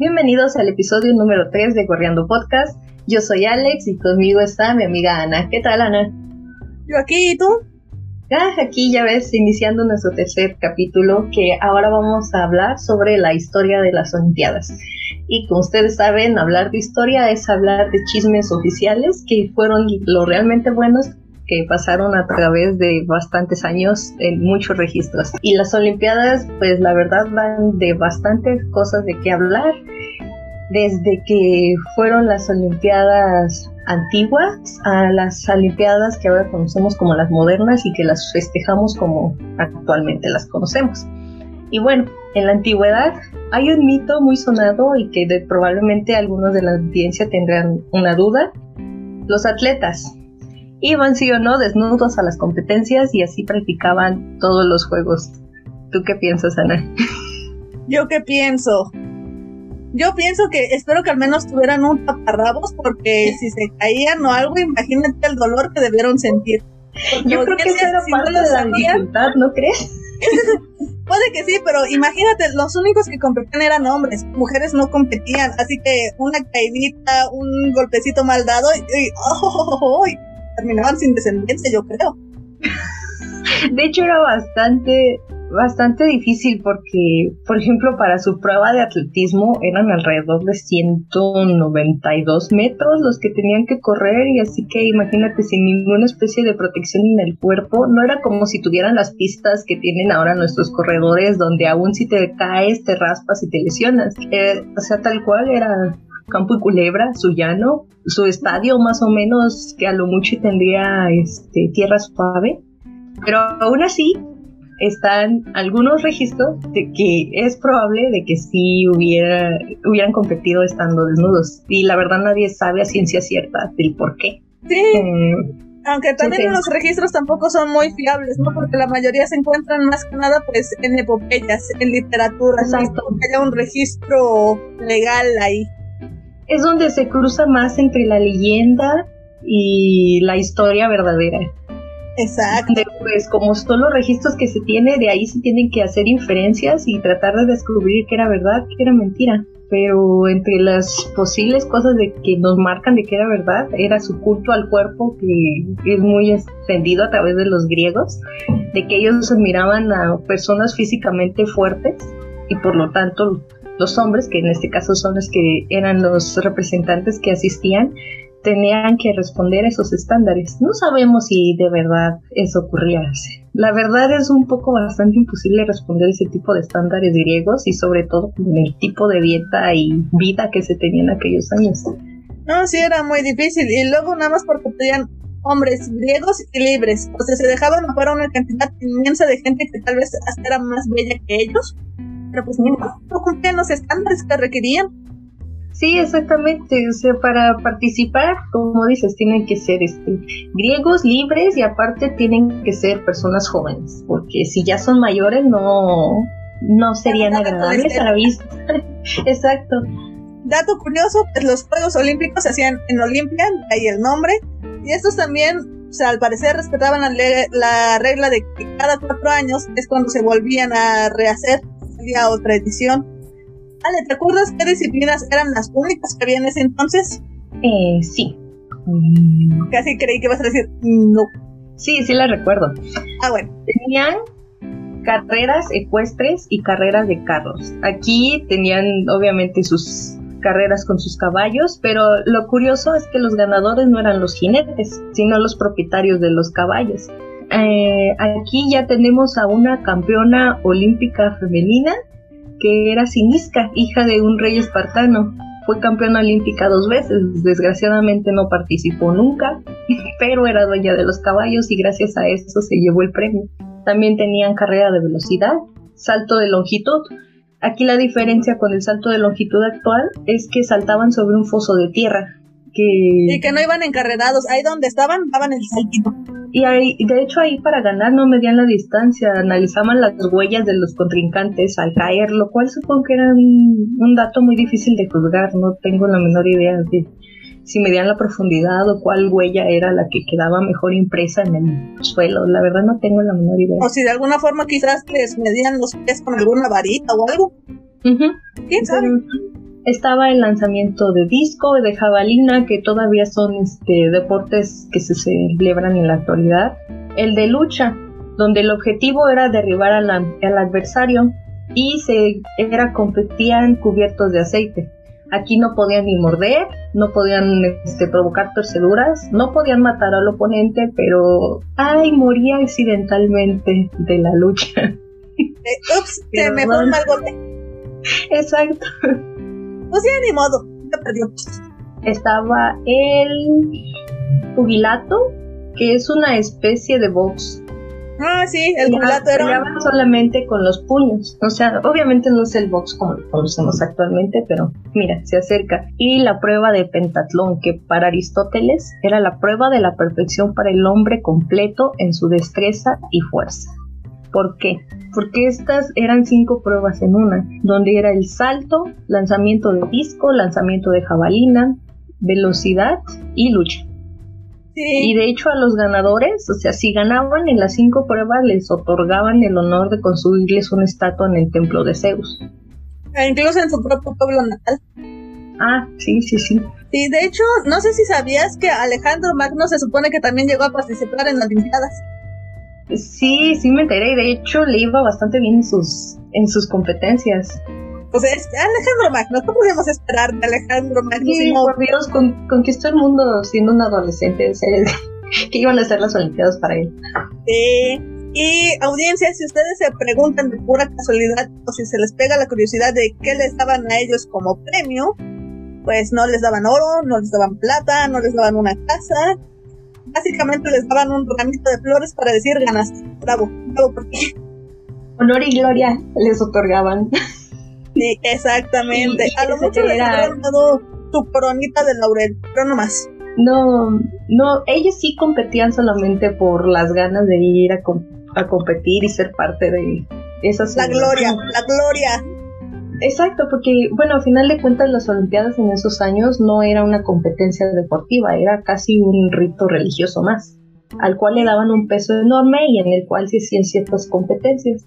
Bienvenidos al episodio número 3 de Corriendo Podcast. Yo soy Alex y conmigo está mi amiga Ana. ¿Qué tal, Ana? Yo aquí, ¿y tú? Ah, aquí ya ves, iniciando nuestro tercer capítulo, que ahora vamos a hablar sobre la historia de las Olimpiadas. Y como ustedes saben, hablar de historia es hablar de chismes oficiales que fueron lo realmente buenos que pasaron a través de bastantes años en muchos registros. Y las Olimpiadas, pues la verdad van de bastantes cosas de qué hablar. Desde que fueron las Olimpiadas antiguas a las Olimpiadas que ahora conocemos como las modernas y que las festejamos como actualmente las conocemos. Y bueno, en la antigüedad hay un mito muy sonado y que probablemente algunos de la audiencia tendrán una duda. Los atletas, iban sí o no desnudos a las competencias y así practicaban todos los juegos. ¿Tú qué piensas, Ana? Yo qué pienso. Yo pienso que espero que al menos tuvieran un taparrabos porque si se caían o algo, imagínate el dolor que debieron sentir. Yo creo que eso era parte de la dificultad, ¿no crees? Puede que sí, pero imagínate, los únicos que competían eran hombres, mujeres no competían, así que una caidita, un golpecito mal dado y, oh, oh, oh, terminaban sin descendencia, yo creo. De hecho era bastante, bastante difícil porque, por ejemplo, para su prueba de atletismo eran alrededor de 192 metros los que tenían que correr y así que imagínate sin ninguna especie de protección en el cuerpo, no era como si tuvieran las pistas que tienen ahora nuestros corredores donde aún si te caes te raspas y te lesionas. Eh, o sea, tal cual era Campo y Culebra, su llano, su estadio más o menos que a lo mucho tendría este, tierra suave. Pero aún así están algunos registros de que es probable de que sí hubiera, hubieran competido estando desnudos. Y la verdad nadie sabe a ciencia cierta del por qué. Sí. Eh, aunque también los registros tampoco son muy fiables, ¿no? Porque la mayoría se encuentran más que nada pues en epopeyas, en literatura, Exacto. que haya un registro legal ahí es donde se cruza más entre la leyenda y la historia verdadera. Exacto. pues como son los registros que se tiene, de ahí se tienen que hacer inferencias y tratar de descubrir qué era verdad, qué era mentira. Pero entre las posibles cosas de que nos marcan de qué era verdad, era su culto al cuerpo que es muy extendido a través de los griegos, de que ellos admiraban a personas físicamente fuertes y por lo tanto los hombres, que en este caso son los que eran los representantes que asistían, tenían que responder a esos estándares. No sabemos si de verdad eso ocurría. La verdad es un poco bastante imposible responder ese tipo de estándares griegos y sobre todo con el tipo de dieta y vida que se tenía en aquellos años. No, sí era muy difícil y luego nada más porque tenían hombres griegos y libres, o sea, se dejaban fuera una cantidad inmensa de gente que tal vez hasta era más bella que ellos pero pues no, cumplían los estándares que requerían. Sí, exactamente. O sea, para participar, como dices, tienen que ser este, griegos libres y aparte tienen que ser personas jóvenes, porque si ya son mayores no, no serían agradables a la vista. Exacto. Dato curioso, pues los Juegos Olímpicos se hacían en Olimpia, ahí el nombre, y estos también, o sea, al parecer respetaban la, la regla de que cada cuatro años es cuando se volvían a rehacer otra edición. Ale, ¿te acuerdas qué disciplinas eran las únicas que había en ese entonces? Eh, sí. Casi creí que ibas a decir no. Sí, sí la recuerdo. Ah, bueno. Tenían carreras ecuestres y carreras de carros. Aquí tenían obviamente sus carreras con sus caballos, pero lo curioso es que los ganadores no eran los jinetes, sino los propietarios de los caballos. Eh, aquí ya tenemos a una campeona olímpica femenina que era Sinisca, hija de un rey espartano. Fue campeona olímpica dos veces, desgraciadamente no participó nunca, pero era dueña de los caballos y gracias a eso se llevó el premio. También tenían carrera de velocidad, salto de longitud. Aquí la diferencia con el salto de longitud actual es que saltaban sobre un foso de tierra. Que... Y que no iban encarrerados, ahí donde estaban daban el saltito. Y ahí, de hecho ahí para ganar no medían la distancia, analizaban las huellas de los contrincantes al caer, lo cual supongo que era un, dato muy difícil de juzgar, no tengo la menor idea de si medían la profundidad o cuál huella era la que quedaba mejor impresa en el suelo, la verdad no tengo la menor idea. O si de alguna forma quizás les medían los pies con alguna varita o algo. ¿Quién sabe? Estaba el lanzamiento de disco, de jabalina, que todavía son este, deportes que se celebran en la actualidad, el de lucha, donde el objetivo era derribar al, al adversario y se era competían cubiertos de aceite. Aquí no podían ni morder, no podían este, provocar torceduras, no podían matar al oponente, pero ay, moría accidentalmente de la lucha. Eh, ups, se me un mal golpe. Exacto. Pues ya ni modo, perdió. Estaba el jubilato, que es una especie de box Ah, sí, el jubilato era. solamente con los puños. O sea, obviamente no es el box como lo conocemos actualmente, pero mira, se acerca. Y la prueba de pentatlón, que para Aristóteles era la prueba de la perfección para el hombre completo en su destreza y fuerza. ¿Por qué? Porque estas eran cinco pruebas en una, donde era el salto, lanzamiento de disco, lanzamiento de jabalina, velocidad y lucha. Y de hecho a los ganadores, o sea, si ganaban en las cinco pruebas, les otorgaban el honor de construirles una estatua en el templo de Zeus. E incluso en su propio pueblo natal. Ah, sí, sí, sí. Sí, de hecho, no sé si sabías que Alejandro Magno se supone que también llegó a participar en las Olimpiadas. Sí, sí me enteré y de hecho le iba bastante bien en sus, en sus competencias. Pues es Alejandro Magno, ¿qué podíamos esperar de Alejandro Magno? Sí, por Dios, conquistó el mundo siendo un adolescente, que iban a ser las Olimpiadas para él. Sí. Y audiencia, si ustedes se preguntan de pura casualidad o si se les pega la curiosidad de qué les daban a ellos como premio, pues no les daban oro, no les daban plata, no les daban una casa. Básicamente les daban un ramito de flores para decir ganaste. Bravo, bravo por ti. Honor y gloria les otorgaban. Sí, exactamente. a lo mucho le habían dado su coronita de laurel, pero no más. No, no, ellos sí competían solamente por las ganas de ir a, competir y ser parte de esas. La gloria, la gloria. Exacto, porque, bueno, al final de cuentas las Olimpiadas en esos años no era una competencia deportiva, era casi un rito religioso más, al cual le daban un peso enorme y en el cual se hacían ciertas competencias.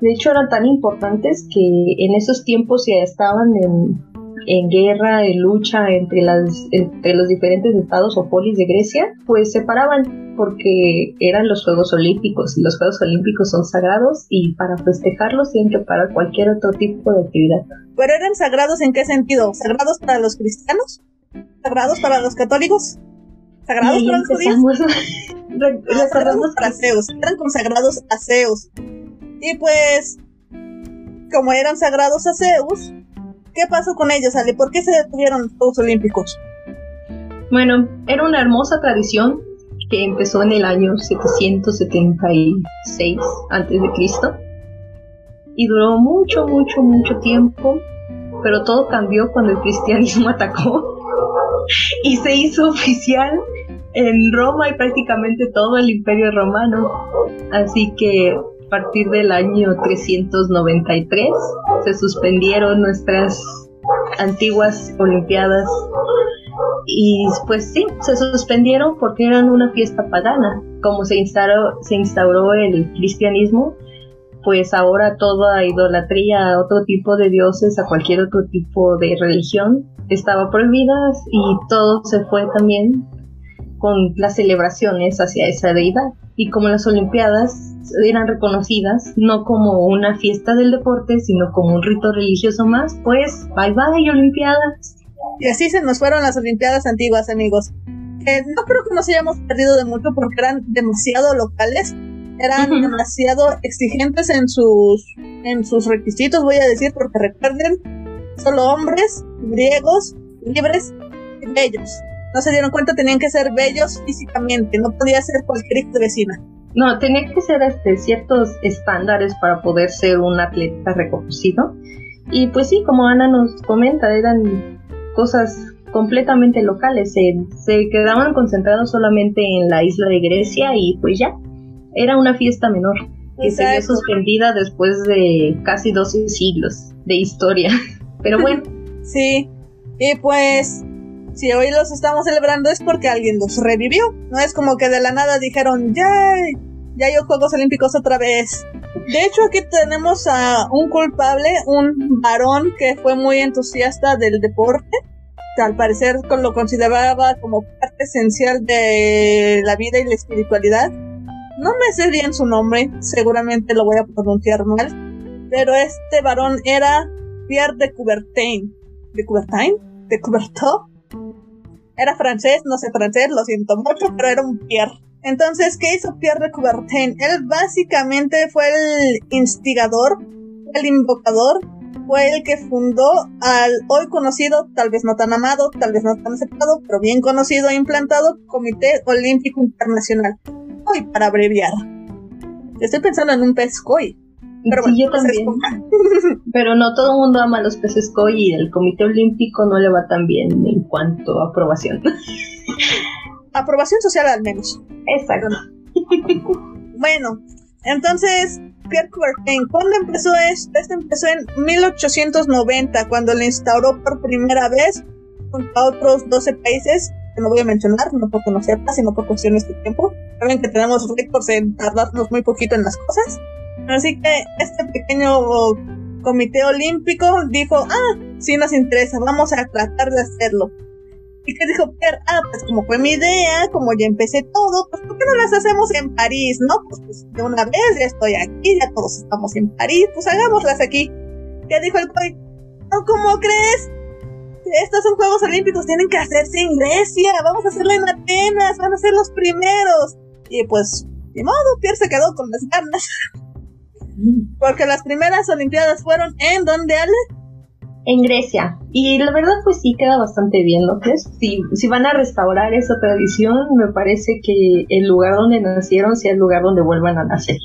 De hecho, eran tan importantes que en esos tiempos ya estaban en, guerra, en lucha entre, las, entre los diferentes estados o polis de Grecia, pues se paraban porque eran los Juegos Olímpicos y los Juegos Olímpicos son sagrados y para festejarlos tienen que parar cualquier otro tipo de actividad. ¿Pero eran sagrados en qué sentido? ¿Sagrados para los cristianos? ¿Sagrados para los católicos? ¿Sagrados para los judíos? sagrados para Zeus, eran consagrados a Zeus. Y pues, como eran sagrados a Zeus, ¿qué pasó con ellos, Ale? ¿Por qué se detuvieron los Juegos Olímpicos? Bueno, era una hermosa tradición que empezó en el año 776 a.C. y duró mucho, mucho, mucho tiempo, pero todo cambió cuando el cristianismo atacó y se hizo oficial en Roma y prácticamente todo el imperio romano. Así que a partir del año 393 se suspendieron nuestras antiguas Olimpiadas y pues sí, se suspendieron porque eran una fiesta pagana. Como se instauró, se instauró el cristianismo, pues ahora toda idolatría a otro tipo de dioses, a cualquier otro tipo de religión, estaba prohibida y todo se fue también con las celebraciones hacia esa deidad. Y como las Olimpiadas eran reconocidas no como una fiesta del deporte, sino como un rito religioso más, pues bye bye Olimpiadas. Y así se nos fueron las Olimpiadas antiguas, amigos. no creo que nos hayamos perdido de mucho porque eran demasiado locales, eran demasiado exigentes en sus, en sus requisitos, voy a decir, porque recuerden, solo hombres, griegos, libres y bellos no se dieron cuenta, tenían que ser bellos físicamente, no podía ser cualquier vecina. No, tenía que ser este, ciertos estándares para poder ser un atleta reconocido. Y pues sí, como Ana nos comenta, eran cosas completamente locales, se, se quedaban concentrados solamente en la isla de Grecia y pues ya, era una fiesta menor que se vio suspendida después de casi 12 siglos de historia. Pero bueno. sí, y pues si hoy los estamos celebrando es porque alguien los revivió. No es como que de la nada dijeron, ya, ya hay Juegos Olímpicos otra vez. De hecho, aquí tenemos a un culpable, un varón que fue muy entusiasta del deporte. Que al parecer lo consideraba como parte esencial de la vida y la espiritualidad. No me sé bien su nombre, seguramente lo voy a pronunciar mal, pero este varón era Pierre de Coubertin. ¿De Coubertin? ¿De Coubertin? Era francés, no sé francés, lo siento mucho, pero era un Pierre. Entonces, ¿qué hizo Pierre de Coubertin? Él básicamente fue el instigador, el invocador, fue el que fundó al hoy conocido, tal vez no tan amado, tal vez no tan aceptado, pero bien conocido e implantado Comité Olímpico Internacional. Hoy para abreviar. Estoy pensando en un pez koi. Pero sí, yo también. Pero no todo el mundo ama los peces koi y el Comité Olímpico no le va tan bien en cuanto a aprobación. Aprobación social al menos. Exacto. bueno, entonces, Pierre Coubertin, ¿cuándo empezó esto? Esto empezó en 1890, cuando le instauró por primera vez junto a otros 12 países, que no voy a mencionar, no porque no sepa, sino por cuestiones de tiempo. Saben que tenemos récords en tardarnos muy poquito en las cosas. Así que este pequeño comité olímpico dijo, ah, sí nos interesa, vamos a tratar de hacerlo. ¿Y qué dijo Pierre? Ah, pues como fue mi idea, como ya empecé todo, pues ¿por qué no las hacemos en París, no? Pues, pues de una vez ya estoy aquí, ya todos estamos en París, pues hagámoslas aquí. ¿Qué dijo el COI? No, ¿cómo crees? Estos son Juegos Olímpicos, tienen que hacerse en Grecia, vamos a hacerlo en Atenas, van a ser los primeros. Y pues, de modo, Pierre se quedó con las ganas. Porque las primeras Olimpiadas fueron en donde, Ale? En Grecia. Y la verdad, pues sí queda bastante bien, ¿no crees? Si, si van a restaurar esa tradición, me parece que el lugar donde nacieron sea el lugar donde vuelvan a nacer.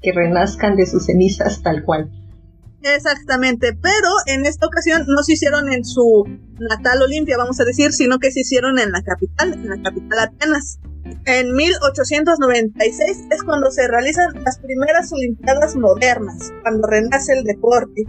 Que renazcan de sus cenizas tal cual. Exactamente, pero en esta ocasión no se hicieron en su natal Olimpia, vamos a decir, sino que se hicieron en la capital, en la capital Atenas. En 1896 es cuando se realizan las primeras Olimpiadas modernas, cuando renace el deporte.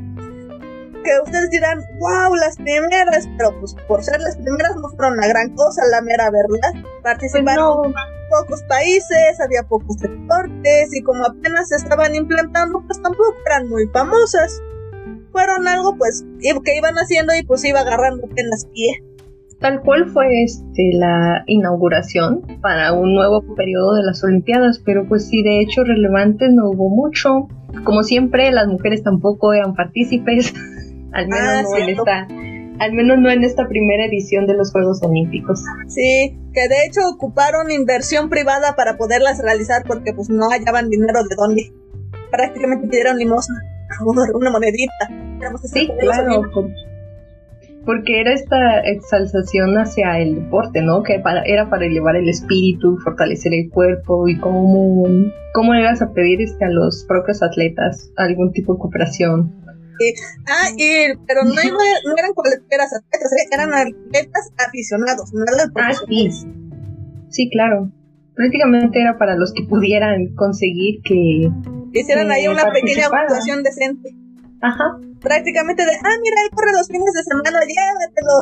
Que ustedes dirán, wow, las primeras, pero pues por ser las primeras no fueron la gran cosa, la mera verdad. Participaron pues pocos países, había pocos deportes y como apenas se estaban implantando, pues tampoco eran muy famosas. Fueron algo pues que iban haciendo y pues iba agarrando apenas pie. Tal cual fue este la inauguración para un nuevo periodo de las Olimpiadas, pero pues sí, de hecho relevante no hubo mucho. Como siempre, las mujeres tampoco eran partícipes, al menos ah, no en esta al menos no en esta primera edición de los Juegos Olímpicos. Sí, que de hecho ocuparon inversión privada para poderlas realizar porque pues no hallaban dinero de dónde. Prácticamente pidieron limosna, una monedita. Sí, claro, porque era esta exaltación hacia el deporte, ¿no? Que era para elevar el espíritu, fortalecer el cuerpo y cómo, cómo ibas a pedir este, a los propios atletas algún tipo de cooperación. Ah, y, pero no, eran cualquiera atletas, ¿eh? eran atletas aficionados, no eran Ah, sí. sí, claro. Prácticamente era para los que pudieran conseguir que... Hicieran ahí una pequeña actuación decente. Ajá prácticamente de, ah, mira, él corre los fines de semana, llévatelo.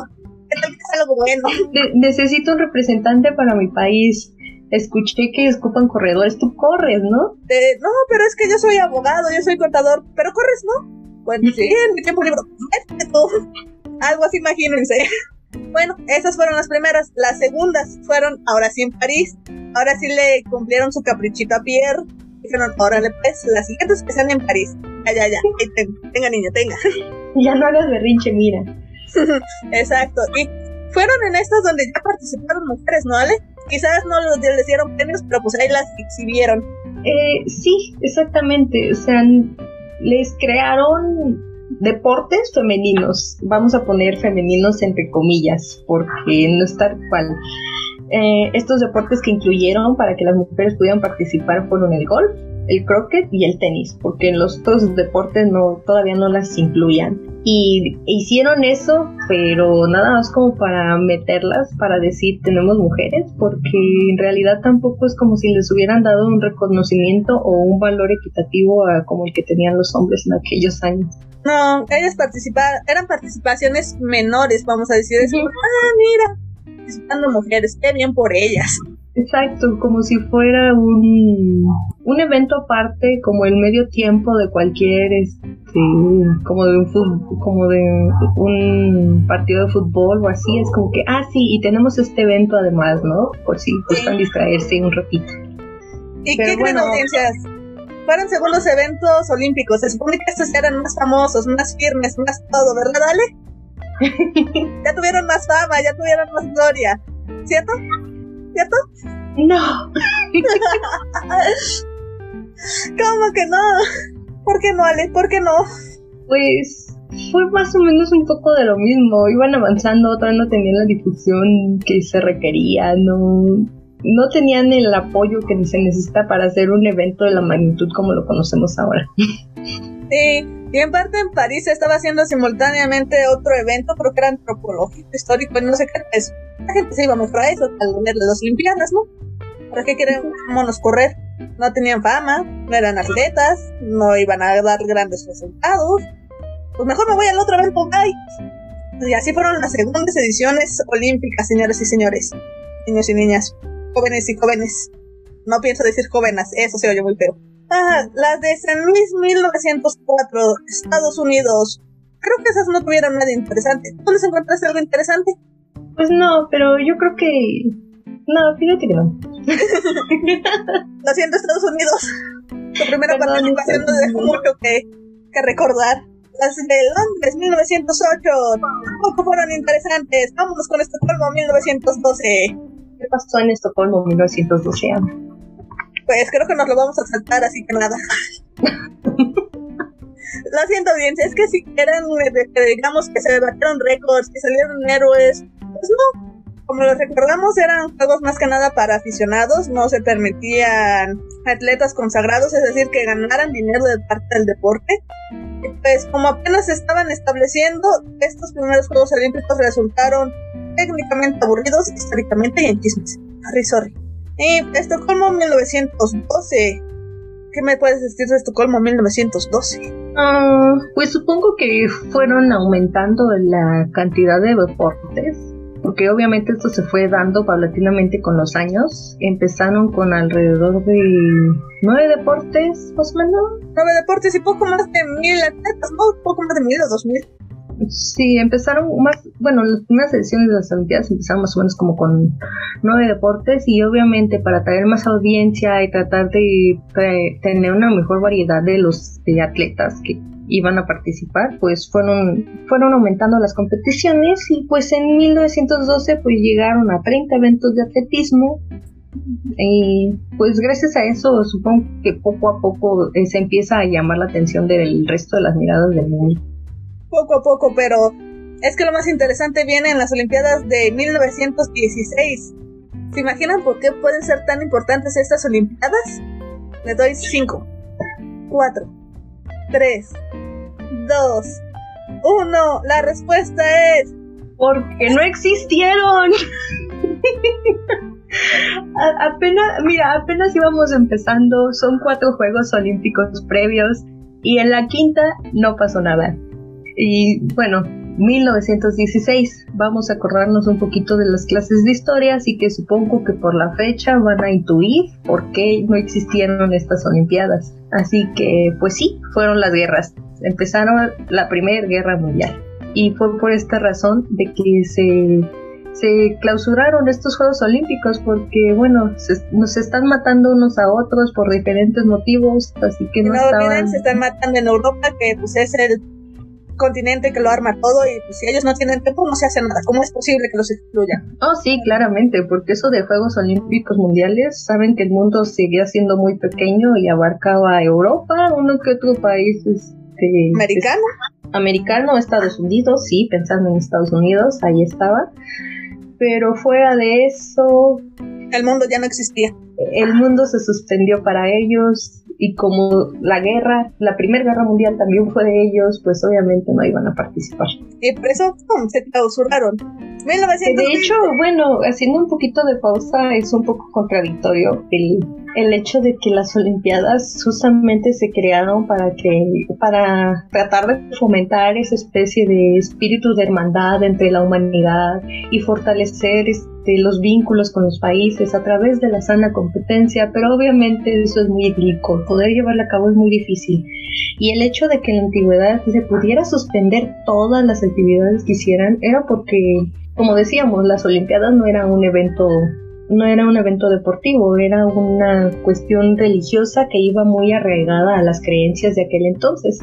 ¿Qué tal que es algo bueno? necesito un representante para mi país. Escuché que escupan corredores, tú corres, ¿no? no, pero es que yo soy abogado, yo soy contador, pero corres, ¿no? Pues sí, en mi tiempo libre, Algo así, imagínense. Bueno, esas fueron las primeras. Las segundas fueron ahora sí en París. Ahora sí le cumplieron su caprichito a Pierre. Dijeron, órale pues, las siguientes que sean en París. Ya, ya, ya. Tenga, niña, tenga. Ya no hagas berrinche, mira. Exacto. Y fueron en estas donde ya participaron mujeres, ¿no, Ale? Quizás no les dieron premios, pero pues ahí las exhibieron. Eh, sí, exactamente. O sea, les crearon deportes femeninos. Vamos a poner femeninos entre comillas, porque no es tal cual. Eh, estos deportes que incluyeron para que las mujeres pudieran participar fueron el golf, el croquet y el tenis, porque en los otros deportes no, todavía no las incluían. Y hicieron eso, pero nada más como para meterlas, para decir tenemos mujeres, porque en realidad tampoco es como si les hubieran dado un reconocimiento o un valor equitativo a como el que tenían los hombres en aquellos años. No, ellas participaban, eran participaciones menores, vamos a decir. eso. ah, mira, participando mujeres, qué bien por ellas. Exacto, como si fuera un, un evento aparte como el medio tiempo de cualquier este, como de un como de un partido de fútbol o así es como que ah sí y tenemos este evento además no por si gustan distraerse un ratito. Y qué creen audiencias fueron segundos eventos olímpicos se supone que estos eran más famosos más firmes más todo verdad Ale ya tuvieron más fama ya tuvieron más gloria cierto cierto no ¿Cómo que no? ¿Por qué no, Ale? ¿Por qué no? Pues fue más o menos un poco de lo mismo. Iban avanzando, otra no tenían la difusión que se requería, no, no tenían el apoyo que se necesita para hacer un evento de la magnitud como lo conocemos ahora. Sí, y en parte en París se estaba haciendo simultáneamente otro evento, creo que era antropológico, histórico, no sé qué es. La gente se iba mejor a eso, al ver las Olimpiadas, ¿no? ¿Para qué queremos correr? No tenían fama, no eran atletas, no iban a dar grandes resultados. Pues mejor me voy al otro evento, bye. Y así fueron las segundas ediciones olímpicas, señores y señores, niños y niñas, jóvenes y jóvenes. No pienso decir jóvenes, eso se oye muy feo. Ah, las de San Luis 1904, Estados Unidos. Creo que esas no tuvieron nada interesante. ¿Dónde encontraste algo interesante? Pues no, pero yo creo que no, fíjate que no. Lo siento, Estados Unidos. Tu primera participación no dejó mucho que, que recordar. Las de Londres 1908 tampoco fueron interesantes. Vámonos con Estocolmo 1912. ¿Qué pasó en Estocolmo 1912? Pues creo que nos lo vamos a saltar, así que nada. Lo siento, audiencia, es que si eran, digamos, que se debatieron récords, que salieron héroes, pues no, como los recordamos, eran juegos más que nada para aficionados, no se permitían atletas consagrados, es decir, que ganaran dinero de parte del deporte. Y pues como apenas se estaban estableciendo, estos primeros Juegos Olímpicos resultaron técnicamente aburridos, históricamente y en chismes. Sorry, sorry. Y Estocolmo 1912. ¿Qué me puedes decir de Estocolmo 1912? Ah, pues supongo que fueron aumentando la cantidad de deportes porque obviamente esto se fue dando paulatinamente con los años. Empezaron con alrededor de nueve deportes, más o menos. Nueve deportes y poco más de mil atletas, ¿no? Poco más de mil o dos mil. Sí, empezaron más, bueno, las primeras ediciones de las Olimpiadas empezaron más o menos como con nueve deportes y obviamente para atraer más audiencia y tratar de, tener una mejor variedad de los de atletas que iban a participar, pues fueron, fueron aumentando las competiciones y pues en 1912 pues llegaron a 30 eventos de atletismo y pues gracias a eso supongo que poco a poco eh, se empieza a llamar la atención del resto de las miradas del mundo. Poco a poco, pero es que lo más interesante viene en las Olimpiadas de 1916. ¿Se imaginan por qué pueden ser tan importantes estas Olimpiadas? Les doy 5, 4, 3, 2, 1. La respuesta es... Porque no existieron. apenas, mira, apenas íbamos empezando, son cuatro Juegos Olímpicos previos y en la quinta no pasó nada. Y bueno, 1916, vamos a acordarnos un poquito de las clases de historia, así que supongo que por la fecha van a intuir por qué no existieron estas Olimpiadas. Así que, pues sí, fueron las guerras empezaron la Primera Guerra Mundial. Y fue por esta razón de que se, se clausuraron estos Juegos Olímpicos porque, bueno, nos están matando unos a otros por diferentes motivos, así que no, estaban... se están matando en Europa, que pues es el continente que lo arma todo y pues, si ellos no tienen tiempo no se hace nada. ¿Cómo es posible que los excluyan? Oh, sí, claramente, porque eso de Juegos Olímpicos Mundiales, saben que el mundo seguía siendo muy pequeño y abarcaba a Europa, uno que otro país este, ¿Americano? Americano, Estados Unidos, sí, pensando en Estados Unidos, ahí estaba. Pero fuera de eso... El mundo ya no existía. El mundo se suspendió para ellos y como la guerra, la primera guerra mundial también fue de ellos, pues obviamente no iban a participar. Y por eso se clausuraron. De hecho, bueno, haciendo un poquito de pausa, es un poco contradictorio el el hecho de que las Olimpiadas justamente se crearon para que para tratar de fomentar esa especie de espíritu de hermandad entre la humanidad y fortalecer este, los vínculos con los países a través de la sana competencia, pero obviamente eso es muy idílico, poder llevarlo a cabo es muy difícil. Y el hecho de que en la antigüedad se pudiera suspender todas las actividades que hicieran era porque, como decíamos, las Olimpiadas no eran un evento no era un evento deportivo, era una cuestión religiosa que iba muy arraigada a las creencias de aquel entonces.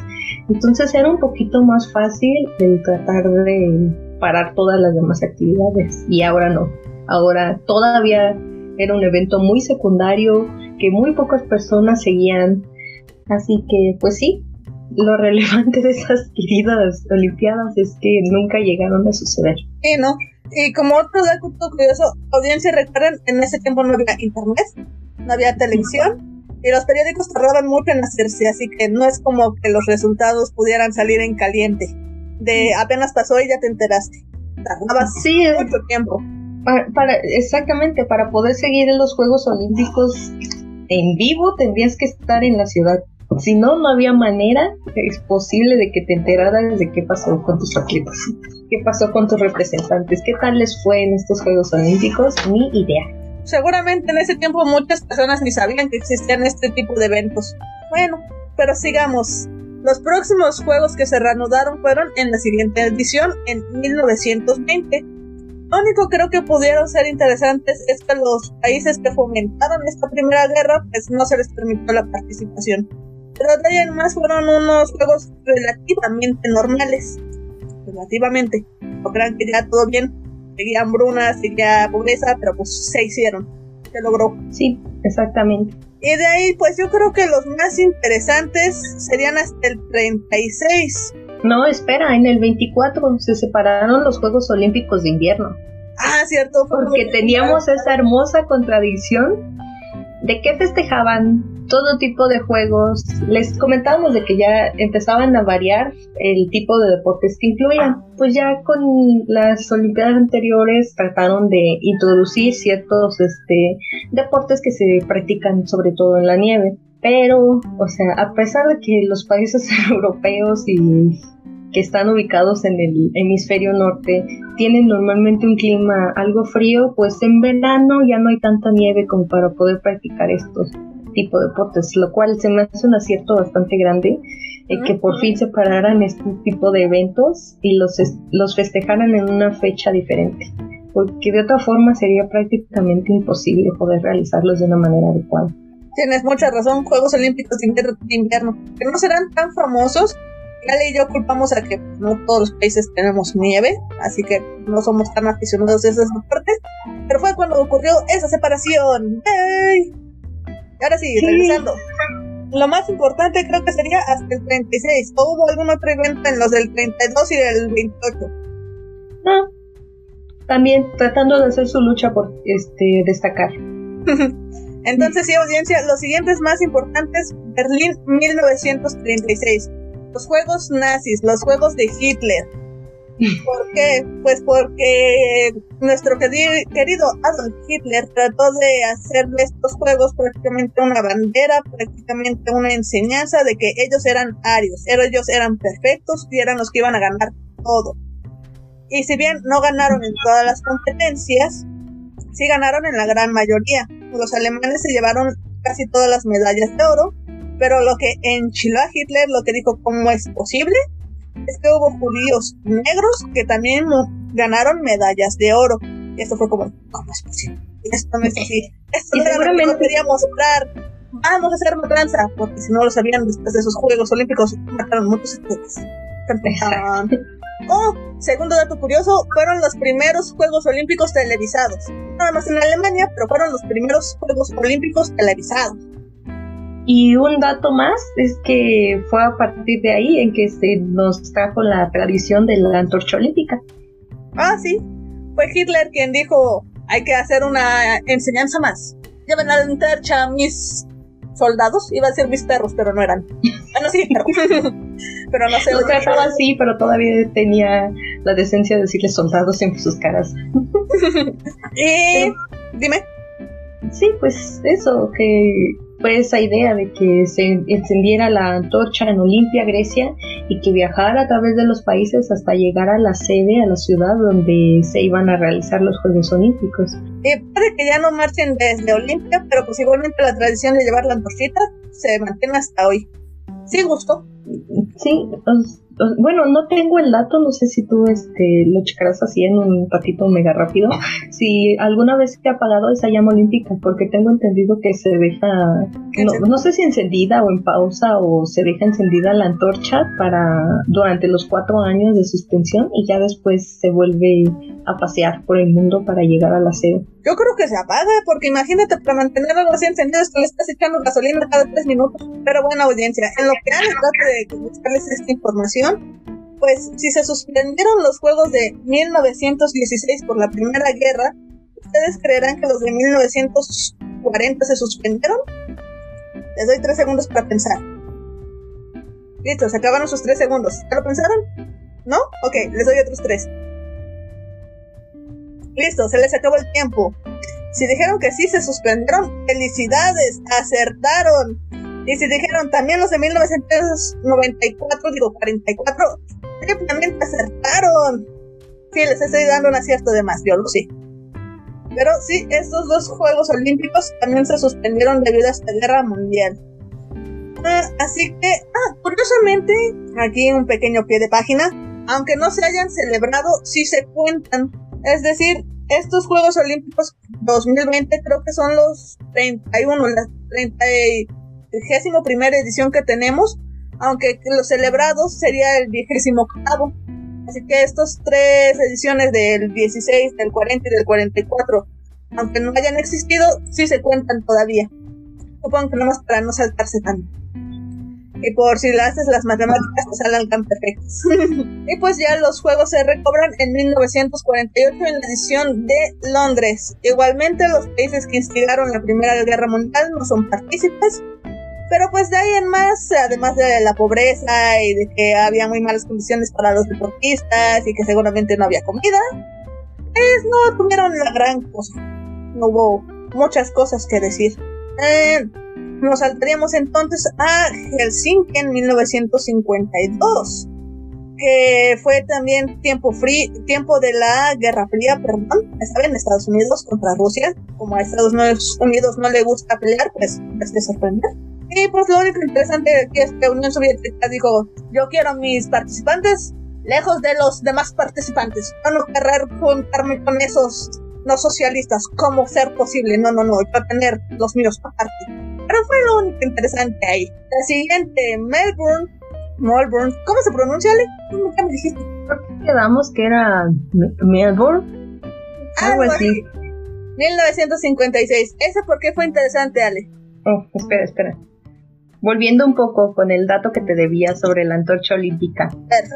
Entonces era un poquito más fácil el tratar de parar todas las demás actividades y ahora no. Ahora todavía era un evento muy secundario que muy pocas personas seguían. Así que pues sí, lo relevante de esas queridas Olimpiadas es que nunca llegaron a suceder. Sí, ¿no? Y como otro dato curioso, audiencia recuerden, en ese tiempo no había internet, no había televisión y los periódicos tardaban mucho en hacerse, así que no es como que los resultados pudieran salir en caliente. De apenas pasó y ya te enteraste. Tardaba sí, mucho tiempo. Exactamente, para poder seguir en los Juegos Olímpicos en vivo tendrías que estar en la ciudad. Si no, no había manera es posible de que te enteraras de qué pasó con tus atletas qué pasó con tus representantes, qué tal les fue en estos Juegos Olímpicos, ni idea. Seguramente en ese tiempo muchas personas ni sabían que existían este tipo de eventos. Bueno, pero sigamos. Los próximos juegos que se reanudaron fueron en la siguiente edición, en 1920. Lo único creo que pudieron ser interesantes es que los países que fomentaron esta primera guerra, pues no se les permitió la participación. Pero de ahí en más fueron unos juegos relativamente normales relativamente. No crean que ya todo bien, seguía hambruna, seguía pobreza, pero pues se hicieron, se logró. Sí, exactamente. Y de ahí, pues yo creo que los más interesantes serían hasta el 36. No, espera, en el 24 se separaron los Juegos Olímpicos de Invierno. Ah, cierto. Porque teníamos esa hermosa contradicción de que festejaban todo tipo de juegos. Les comentábamos de que ya empezaban a variar el tipo de deportes que incluían. Pues ya con las Olimpiadas anteriores trataron de introducir ciertos este, deportes que se practican sobre todo en la nieve. Pero, o sea, a pesar de que los países europeos y que están ubicados en el hemisferio norte tienen normalmente un clima algo frío, pues en verano ya no hay tanta nieve como para poder practicar estos tipos de deportes, lo cual se me hace un acierto bastante grande eh, que por fin se pararan este tipo de eventos y los, los festejaran en una fecha diferente, porque de otra forma sería prácticamente imposible poder realizarlos de una manera adecuada. Tienes mucha razón, Juegos Olímpicos de invierno, que no serán tan famosos, Ale y yo culpamos a que no todos los países tenemos nieve, así que no somos tan aficionados a esos deportes, pero fue cuando ocurrió esa separación. ¡Hey! Y ahora sí, regresando. Lo más importante creo que sería hasta el 36. ¿O hubo algún otro evento en los del 32 y del 28? No. También tratando de hacer su lucha por este destacar. Entonces, sí, audiencia, los siguientes más importantes, Berlín 1936 los juegos nazis, los juegos de Hitler. ¿Por qué? Pues porque nuestro querido Adolf Hitler trató de hacer de estos juegos prácticamente una bandera, prácticamente una enseñanza de que ellos eran arios, ellos eran perfectos y eran los que iban a ganar todo. Y si bien no ganaron en todas las competencias, sí ganaron en la gran mayoría. Los alemanes se llevaron casi todas las medallas de oro, pero lo que enchiló a Hitler, lo que dijo cómo es posible, es que hubo judíos negros que también ganaron medallas de oro. Y esto fue como, ¿cómo es posible? Esto no es así. Esto no era lo que quería mostrar. Vamos a hacer matanza, porque si no lo sabían después de esos Juegos Olímpicos, mataron muchos atletas. Oh, segundo dato curioso, fueron los primeros Juegos Olímpicos televisados. Nada más en Alemania, pero fueron los primeros Juegos Olímpicos televisados. Y un dato más es que fue a partir de ahí en que se nos trajo la tradición de la antorcha olímpica. Ah, sí. Fue Hitler quien dijo, hay que hacer una enseñanza más. Lleven a la antorcha mis soldados, iba a ser mis perros, pero no eran. Bueno, sí, pero, pero no sé. Lo trataba así, pero todavía tenía la decencia de decirle soldados en sus caras. y dime. Sí, pues eso, que fue esa idea de que se encendiera la antorcha en Olimpia, Grecia, y que viajara a través de los países hasta llegar a la sede, a la ciudad donde se iban a realizar los Juegos Olímpicos. Y puede que ya no marchen desde Olimpia, pero pues igualmente la tradición de llevar la antorchita se mantiene hasta hoy. Sí, gusto. Sí, bueno, no tengo el dato, no sé si tú este, lo checarás así en un ratito mega rápido, si alguna vez se ha apagado esa llama olímpica, porque tengo entendido que se deja, no, sé si encendida o en pausa o se deja encendida la antorcha para durante los cuatro años de suspensión y ya después se vuelve a pasear por el mundo para llegar a la sede. Yo creo que se apaga, porque imagínate, para mantener algo así encendido es que le estás echando gasolina cada tres minutos. Pero buena audiencia, en lo que han trate de buscarles esta información, pues si se suspendieron los juegos de 1916 por la Primera Guerra, ¿ustedes creerán que los de 1940 se suspendieron? Les doy tres segundos para pensar. Listo, se acabaron sus tres segundos. ¿Ya lo pensaron? ¿No? Ok, les doy otros tres. Listo, se les acabó el tiempo. Si dijeron que sí se suspendieron, felicidades, acertaron. Y si dijeron también los de 1994, digo 44, simplemente acertaron. Sí, les estoy dando un acierto de más, yo lo sé. Pero sí, estos dos Juegos Olímpicos también se suspendieron debido a esta guerra mundial. Ah, así que, ah, curiosamente, aquí un pequeño pie de página, aunque no se hayan celebrado, sí se cuentan. Es decir, estos Juegos Olímpicos 2020 creo que son los 31, la 31 primera edición que tenemos, aunque los celebrados sería el 28. Así que estas tres ediciones del 16, del 40 y del 44, aunque no hayan existido, sí se cuentan todavía. Supongo que nomás para no saltarse tanto. Y por si le haces las matemáticas te salen tan perfectas. y pues ya los juegos se recobran en 1948 en la edición de Londres. Igualmente los países que instigaron la Primera Guerra Mundial no son partícipes. Pero pues de ahí en más, además de la pobreza y de que había muy malas condiciones para los deportistas y que seguramente no había comida, pues no tuvieron la gran cosa. No hubo muchas cosas que decir. Eh, nos saltaríamos entonces a Helsinki en 1952, que fue también tiempo, free, tiempo de la Guerra Fría, perdón, estaba en Estados Unidos contra Rusia. Como a Estados Unidos no le gusta pelear, pues es de sorprender. Y pues lo único interesante aquí es que Unión Soviética dijo, yo quiero a mis participantes lejos de los demás participantes. Yo no querré juntarme con esos no socialistas. ¿Cómo ser posible? No, no, no, yo tener los míos aparte. Pero fue lo único interesante ahí. La siguiente, Melbourne. Melbourne. ¿Cómo se pronuncia, Ale? ¿Qué me dijiste? ¿Por qué quedamos que era Melbourne? Algo así. 1956. ¿Ese por qué fue interesante, Ale? Oh, espera, espera volviendo un poco con el dato que te debía sobre la antorcha olímpica.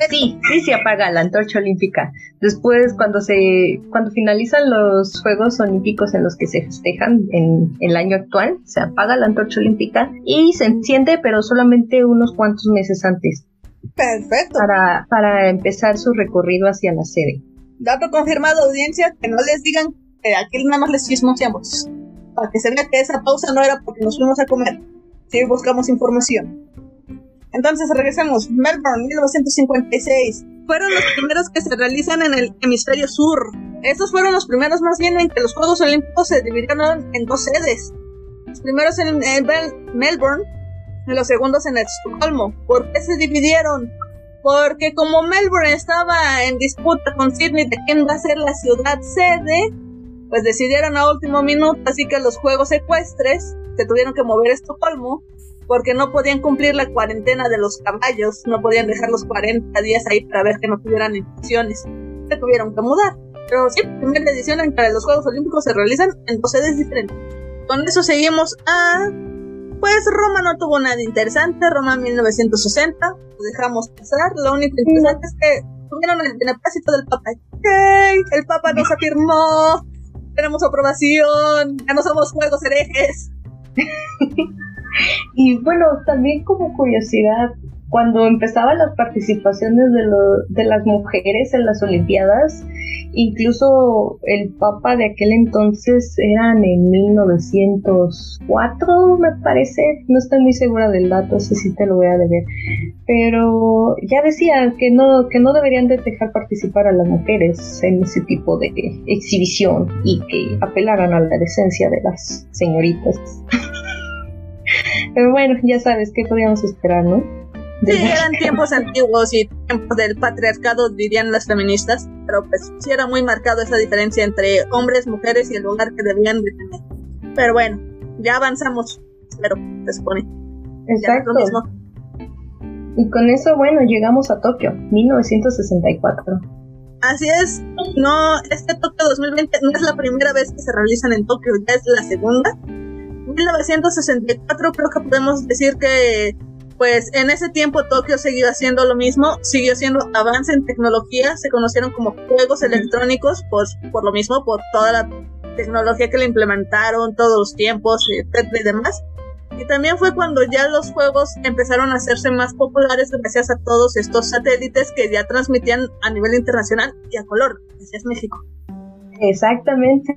Sí, sí se apaga la antorcha olímpica. Después, cuando se, cuando finalizan los Juegos Olímpicos en los que se festejan en, el año actual, se apaga la antorcha olímpica y se enciende, pero solamente unos cuantos meses antes. Perfecto. Para, para empezar su recorrido hacia la sede. Dato confirmado, audiencia, que no les digan que aquí nada más les chismoseamos. Para que se vea que esa pausa no era porque nos fuimos a comer si buscamos información. Entonces regresamos. Melbourne, 1956. Fueron los primeros que se realizan en el hemisferio sur. Estos fueron los primeros más bien en que los Juegos Olímpicos se dividieron en dos sedes. Los primeros en, Melbourne y los segundos en Estocolmo. ¿Por qué se dividieron? Porque como Melbourne estaba en disputa con Sydney de quién va a ser la ciudad sede, pues decidieron a último minuto, así que los Juegos Ecuestres se tuvieron que mover a Estocolmo porque no podían cumplir la cuarentena de los caballos, no podían dejar los 40 días ahí para ver que no tuvieran infecciones. Se tuvieron que mudar. Pero sí, primera edición en que los Juegos Olímpicos se realizan en dos sedes diferentes. Con eso seguimos a... Pues Roma no tuvo nada interesante, Roma 1960, lo dejamos pasar, lo único interesante es que tuvieron el beneplácito del Papa. ¡Hey! El Papa nos afirmó, tenemos aprobación, ya no somos juegos herejes. y bueno, también como curiosidad, cuando empezaban las participaciones de, de las mujeres en las Olimpiadas, incluso el Papa de aquel entonces eran en 1904, me parece, no estoy muy segura del dato, ese sí te lo voy a deber, pero ya decía que no, que no deberían de dejar participar a las mujeres en ese tipo de exhibición y que apelaran a la decencia de las señoritas. Pero bueno, ya sabes, ¿qué podíamos esperar, no? Sí, eran tiempos antiguos y tiempos del patriarcado, dirían las feministas, pero pues sí era muy marcado esa diferencia entre hombres, mujeres y el lugar que debían de tener. Pero bueno, ya avanzamos, pero se supone. Exacto. Y con eso, bueno, llegamos a Tokio, 1964. Así es, no, este Tokio 2020 no es la primera vez que se realizan en Tokio, ya es la segunda. 1964 creo que podemos decir que pues en ese tiempo Tokio siguió haciendo lo mismo, siguió haciendo avance en tecnología, se conocieron como juegos electrónicos, pues por lo mismo, por toda la tecnología que le implementaron, todos los tiempos y demás. Y también fue cuando ya los juegos empezaron a hacerse más populares gracias a todos estos satélites que ya transmitían a nivel internacional y a color, es México. Exactamente,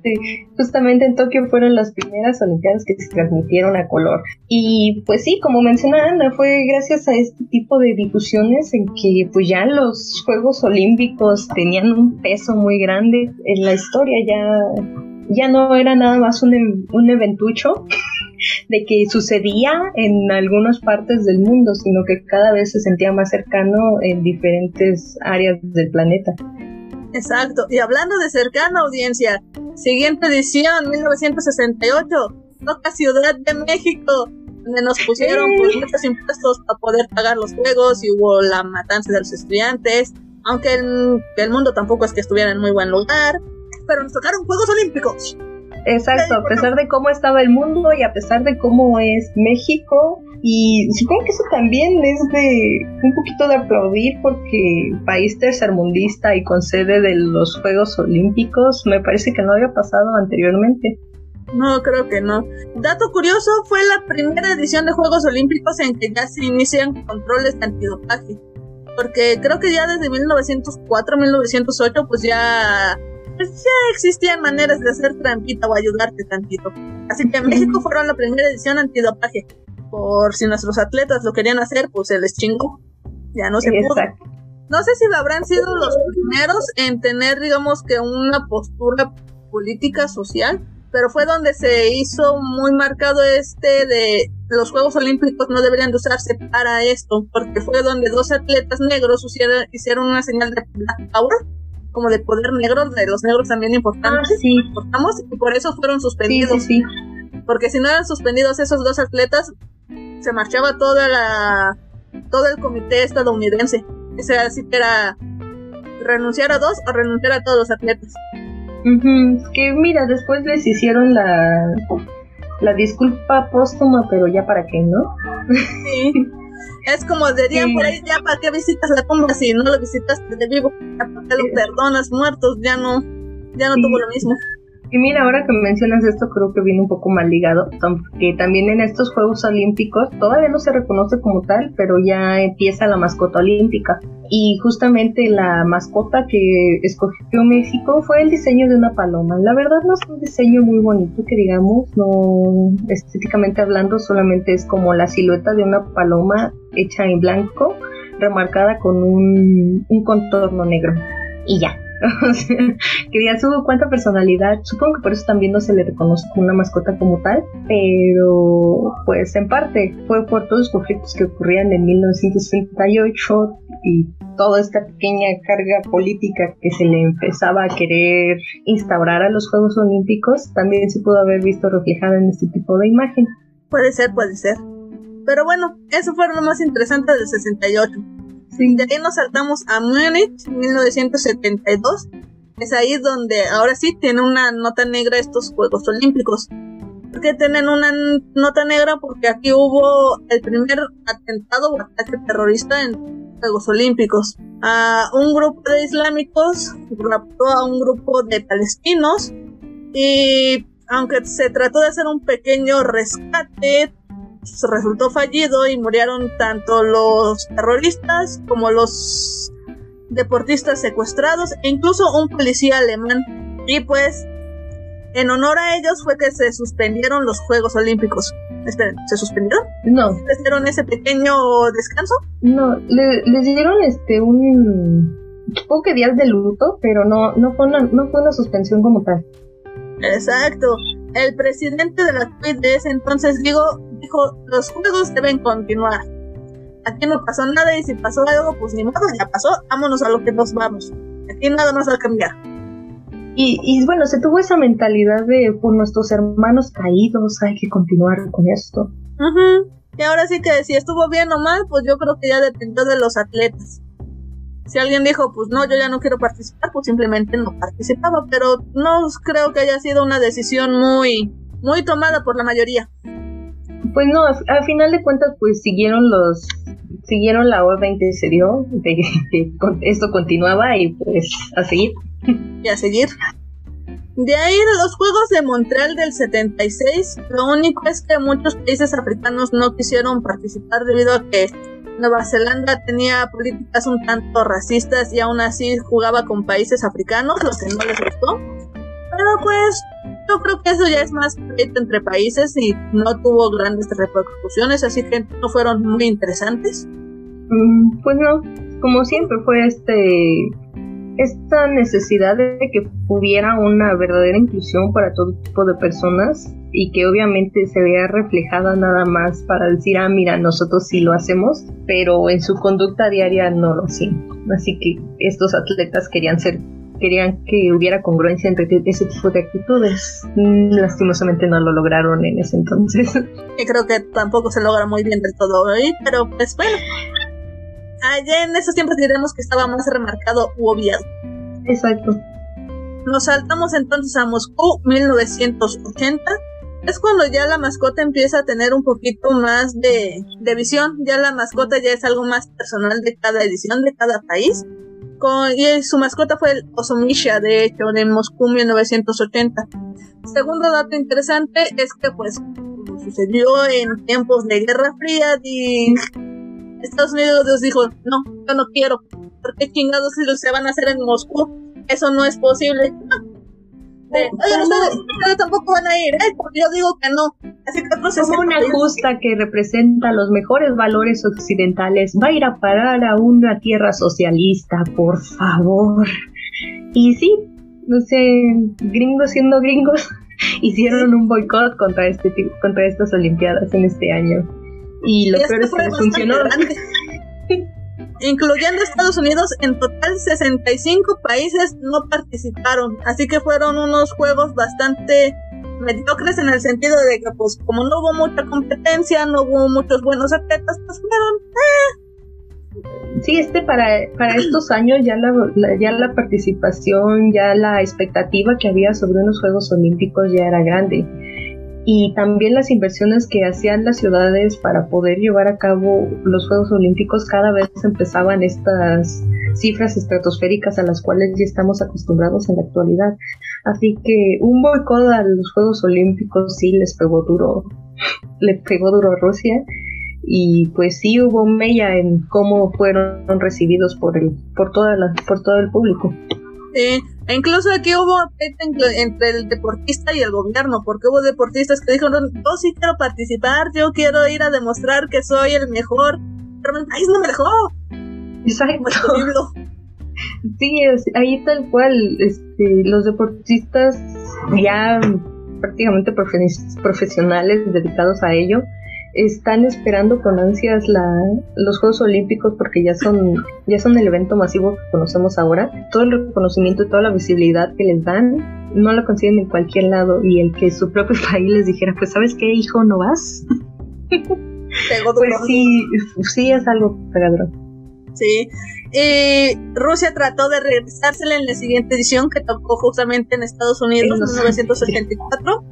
justamente en Tokio fueron las primeras Olimpiadas que se transmitieron a color. Y pues sí, como menciona Ana, fue gracias a este tipo de difusiones en que pues ya los Juegos Olímpicos tenían un peso muy grande en la historia, ya, ya no era nada más un, un eventucho de que sucedía en algunas partes del mundo, sino que cada vez se sentía más cercano en diferentes áreas del planeta. Exacto. Y hablando de cercana audiencia, siguiente edición, 1968, Toca Ciudad de México, donde nos pusieron pues, muchos impuestos para poder pagar los juegos y hubo la matanza de los estudiantes, aunque el, el mundo tampoco es que estuviera en muy buen lugar, pero nos tocaron Juegos Olímpicos. Exacto, a pesar de cómo estaba el mundo y a pesar de cómo es México, y supongo que eso también es de un poquito de aplaudir porque país tercermundista y con sede de los Juegos Olímpicos me parece que no había pasado anteriormente. No, creo que no. Dato curioso, fue la primera edición de Juegos Olímpicos en que ya se inician controles de antidopaje. Porque creo que ya desde 1904, 1908, pues ya, pues ya existían maneras de hacer trampita o ayudarte tantito. Así que en México fueron la primera edición antidopaje por si nuestros atletas lo querían hacer, pues se les chingó. Ya no se pudo. No sé si habrán sido los primeros en tener, digamos que una postura política social, pero fue donde se hizo muy marcado este de los Juegos Olímpicos no deberían de usarse para esto, porque fue donde dos atletas negros hicieron, una señal de Black Power, como de poder negro, de los negros también importantes, ah, sí. y por eso fueron suspendidos. Sí, porque si no eran suspendidos esos dos atletas, se marchaba toda la todo el comité estadounidense. O sea, así que era renunciar a dos o renunciar a todos los atletas. Que mira, después les hicieron la, la disculpa póstuma, pero ya para qué, ¿no? Sí. Es como dirían por ahí, ya para qué visitas la tumba si no lo visitaste de vivo, ya para qué lo perdonas muertos, ya no, ya no tuvo lo mismo. Y mira, ahora que mencionas esto, creo que viene un poco mal ligado, porque también en estos Juegos Olímpicos todavía no se reconoce como tal, pero ya empieza la mascota olímpica. Y justamente la mascota que escogió México fue el diseño de una paloma. La verdad no es un diseño muy bonito, que digamos, no estéticamente hablando, solamente es como la silueta de una paloma hecha en blanco, remarcada con un, un contorno negro. Y ya, que ya su cuánta personalidad. Supongo que por eso también no se le reconoce como una mascota como tal, pero pues en parte fue por todos los conflictos que ocurrían en 1968 y toda esta pequeña carga política que se le empezaba a querer instaurar a los Juegos Olímpicos, también se pudo haber visto reflejada en este tipo de imagen. Puede ser, puede ser. Pero bueno, eso fue lo más interesante del 68 de ahí nos saltamos a Múnich, 1972. Es ahí donde ahora sí tiene una nota negra estos Juegos Olímpicos. ¿Por qué tienen una nota negra? Porque aquí hubo el primer atentado o ataque terrorista en Juegos Olímpicos. A un grupo de islámicos raptó a un grupo de palestinos y aunque se trató de hacer un pequeño rescate, resultó fallido y murieron tanto los terroristas como los deportistas secuestrados e incluso un policía alemán. Y pues, en honor a ellos fue que se suspendieron los Juegos Olímpicos. Esperen, ¿se suspendieron? No. ¿Les dieron ese pequeño descanso? No, les dieron este un supongo que días de luto, pero no, no fue una, no fue una suspensión como tal. Exacto. El presidente de la tweet de ese entonces digo, dijo, los juegos deben continuar. Aquí no pasó nada y si pasó algo, pues ni modo, ya pasó, vámonos a lo que nos vamos. Aquí nada más va a cambiar. Y, y bueno, se tuvo esa mentalidad de por nuestros hermanos caídos, hay que continuar con esto. Y ahora sí que si estuvo bien o mal, pues yo creo que ya dependió de los atletas. Si alguien dijo, pues no, yo ya no quiero participar, pues simplemente no participaba, pero no creo que haya sido una decisión muy, muy tomada por la mayoría. Pues no, al final de cuentas, pues siguieron los, siguieron la orden que se dio, de que esto continuaba y pues a seguir. Y a seguir. De ahí de los Juegos de Montreal del 76, lo único es que muchos países africanos no quisieron participar debido a que Nueva Zelanda tenía políticas un tanto racistas y aún así jugaba con países africanos, lo que no les gustó. Pero pues yo creo que eso ya es más entre países y no tuvo grandes repercusiones, así que no fueron muy interesantes. Mm, pues no, como siempre fue este esta necesidad de que hubiera una verdadera inclusión para todo tipo de personas y que obviamente se vea reflejada nada más para decir, ah, mira, nosotros sí lo hacemos, pero en su conducta diaria no lo hacen. Así que estos atletas querían ser querían que hubiera congruencia entre ese tipo de actitudes. Lastimosamente no lo lograron en ese entonces. Y creo que tampoco se logra muy bien del todo hoy, pero pues bueno. Allá en esos tiempos diremos que estaba más remarcado u obviado. Exacto. Nos saltamos entonces a Moscú 1980 es cuando ya la mascota empieza a tener un poquito más de, visión, ya la mascota ya es algo más personal de cada edición, de cada país. Y su mascota fue el Osomisha, de hecho, en Moscú 1980. Segundo dato interesante es que pues sucedió en tiempos de Guerra Fría y Estados Unidos dijo, no, yo no quiero, porque chingados se van a hacer en Moscú? Eso no es posible. Oye, ustedes, tampoco van a ir, ¿eh? Porque yo digo que no. Así que Como una justa que representa los mejores valores occidentales va a ir a parar a una tierra socialista, por favor. Y sí, no sé, gringos siendo gringos, hicieron un boicot contra este contra estas Olimpiadas en este año. Y lo peor es que funcionó. incluyendo Estados Unidos, en total 65 países no participaron, así que fueron unos juegos bastante mediocres en el sentido de que pues como no hubo mucha competencia, no hubo muchos buenos atletas, pues fueron... Eh. Sí, este para, para estos años ya la, ya la participación, ya la expectativa que había sobre unos Juegos Olímpicos ya era grande y también las inversiones que hacían las ciudades para poder llevar a cabo los Juegos Olímpicos cada vez empezaban estas cifras estratosféricas a las cuales ya estamos acostumbrados en la actualidad. Así que un boicot a los Juegos Olímpicos sí les pegó duro, le pegó duro a Rusia y pues sí hubo mella en cómo fueron recibidos por el por toda la, por todo el público. Sí, e incluso aquí hubo entre el deportista y el gobierno, porque hubo deportistas que dijeron, yo sí quiero participar, yo quiero ir a demostrar que soy el mejor, pero el país no me dejó. Exacto. Sí, ahí tal cual, este, los deportistas ya prácticamente profesionales dedicados a ello, están esperando con ansias la, los Juegos Olímpicos porque ya son, ya son el evento masivo que conocemos ahora. Todo el reconocimiento y toda la visibilidad que les dan no la consiguen en cualquier lado y el que su propio país les dijera, pues sabes qué, hijo, no vas. pues sí, sí es algo pegador. Sí. y Rusia trató de regresársela en la siguiente edición que tocó justamente en Estados Unidos en 1984,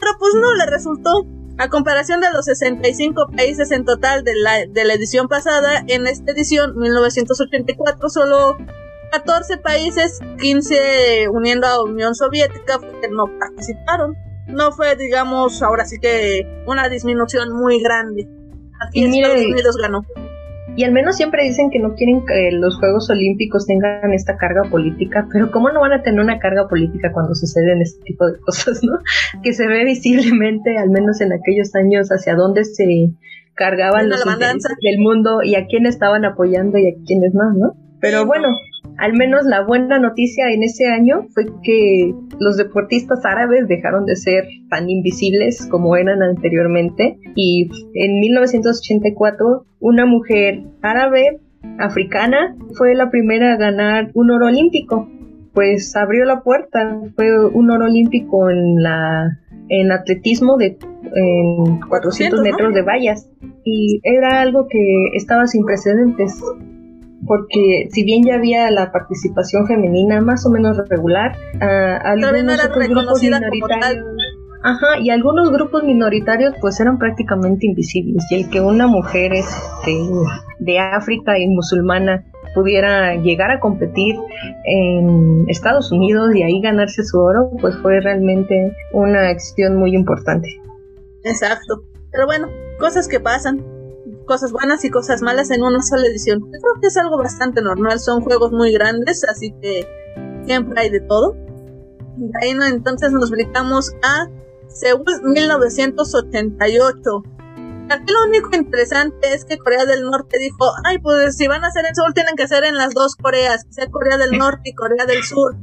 pero pues no le resultó. A comparación de los 65 países en total de la, de la edición pasada, en esta edición, 1984, solo 14 países, 15 uniendo a Unión Soviética, que no participaron. no fue, digamos, ahora sí que una disminución muy grande. Aquí Estados Unidos ganó. Y al menos siempre dicen que no quieren que los Juegos Olímpicos tengan esta carga política, pero ¿cómo no van a tener una carga política cuando suceden este tipo de cosas, no? Que se ve visiblemente, al menos en aquellos años, hacia dónde se cargaban los intereses del mundo y a quién estaban apoyando y a quiénes no, ¿no? Pero bueno, al menos la buena noticia en ese año fue que los deportistas árabes dejaron de ser tan invisibles como eran anteriormente. Y en 1984 una mujer árabe africana fue la primera a ganar un oro olímpico. Pues abrió la puerta, fue un oro olímpico en la en atletismo de en 400 metros de vallas. Y era algo que estaba sin precedentes porque si bien ya había la participación femenina más o menos regular, uh, algunos otros grupos minoritarios, ajá, y algunos grupos minoritarios pues eran prácticamente invisibles y el que una mujer este, de África y musulmana pudiera llegar a competir en Estados Unidos y ahí ganarse su oro, pues fue realmente una acción muy importante. Exacto. Pero bueno, cosas que pasan cosas buenas y cosas malas en una sola edición. Yo creo que es algo bastante normal, son juegos muy grandes, así que siempre hay de todo. De ahí entonces nos brincamos a Seúl 1988. Aquí lo único interesante es que Corea del Norte dijo, ay, pues si van a hacer en Seúl tienen que ser en las dos Coreas, que sea Corea del Norte y Corea del Sur.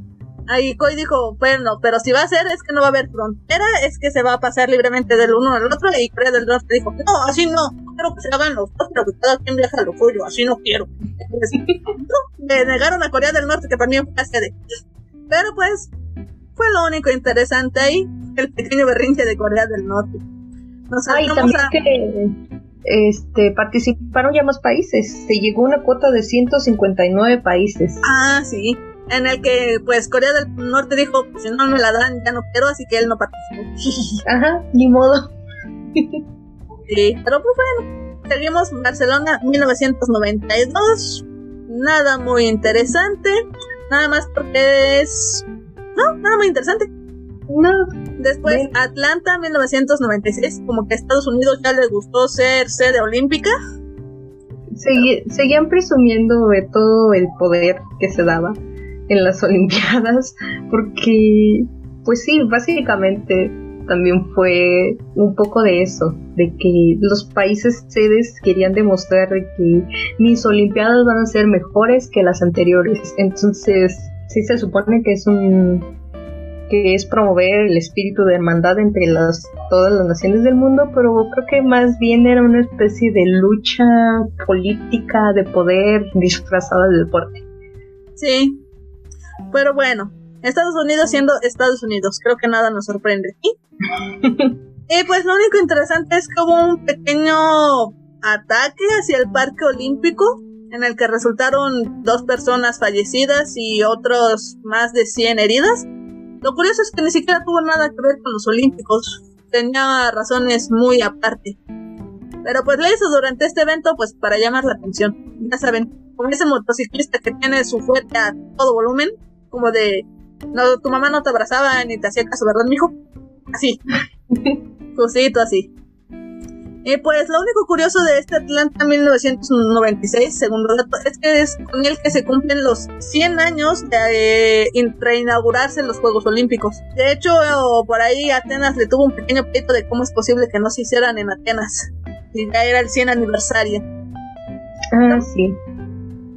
Ahí Koi dijo, bueno, pero si va a ser es que no va a haber frontera, es que se va a pasar libremente del uno al otro. Y Corea del Norte dijo, no, así no, quiero que se hagan los dos, pero que cada quien viaja lo suyo, así no quiero. Pues, le negaron a Corea del Norte que también fue sede. Pero pues, fue lo único interesante ahí, el pequeño berrinche de Corea del Norte. Nos Ay, también que este, participaron ya más países. Se llegó a una cuota de 159 países. Ah, sí en el que pues Corea del Norte dijo, si no me la dan, ya no quiero, así que él no participó. Ajá, ni modo. sí, pero pues bueno, seguimos Barcelona 1992, nada muy interesante, nada más porque es... No, nada muy interesante. No. Después Atlanta 1996, como que a Estados Unidos ya les gustó ser sede olímpica. seguían presumiendo de todo el poder que se daba en las Olimpiadas, porque, pues sí, básicamente también fue un poco de eso, de que los países sedes querían demostrar que mis Olimpiadas van a ser mejores que las anteriores. Entonces, sí se supone que es un que es promover el espíritu de hermandad entre las, todas las naciones del mundo, pero creo que más bien era una especie de lucha política de poder disfrazada de deporte. Sí, pero bueno, Estados Unidos siendo Estados Unidos, creo que nada nos sorprende. Y, pues lo único interesante es que hubo un pequeño ataque hacia el Parque Olímpico en el que resultaron dos personas fallecidas y otros más de 100 heridas. Lo curioso es que ni siquiera tuvo nada que ver con los Olímpicos, tenía razones muy aparte. Pero pues le hizo durante este evento pues para llamar la atención. Ya saben, con ese motociclista que tiene su fuerte a todo volumen, como de, no, tu mamá no te abrazaba ni te hacía caso, ¿verdad, mijo? Así, cosito así. Y pues lo único curioso de este Atlanta 1996, segundo dato, es que es con el que se cumplen los 100 años de eh, reinaugurarse los Juegos Olímpicos. De hecho, por ahí Atenas le tuvo un pequeño pleito de cómo es posible que no se hicieran en Atenas. Y ya era el 100 aniversario. Ah, sí.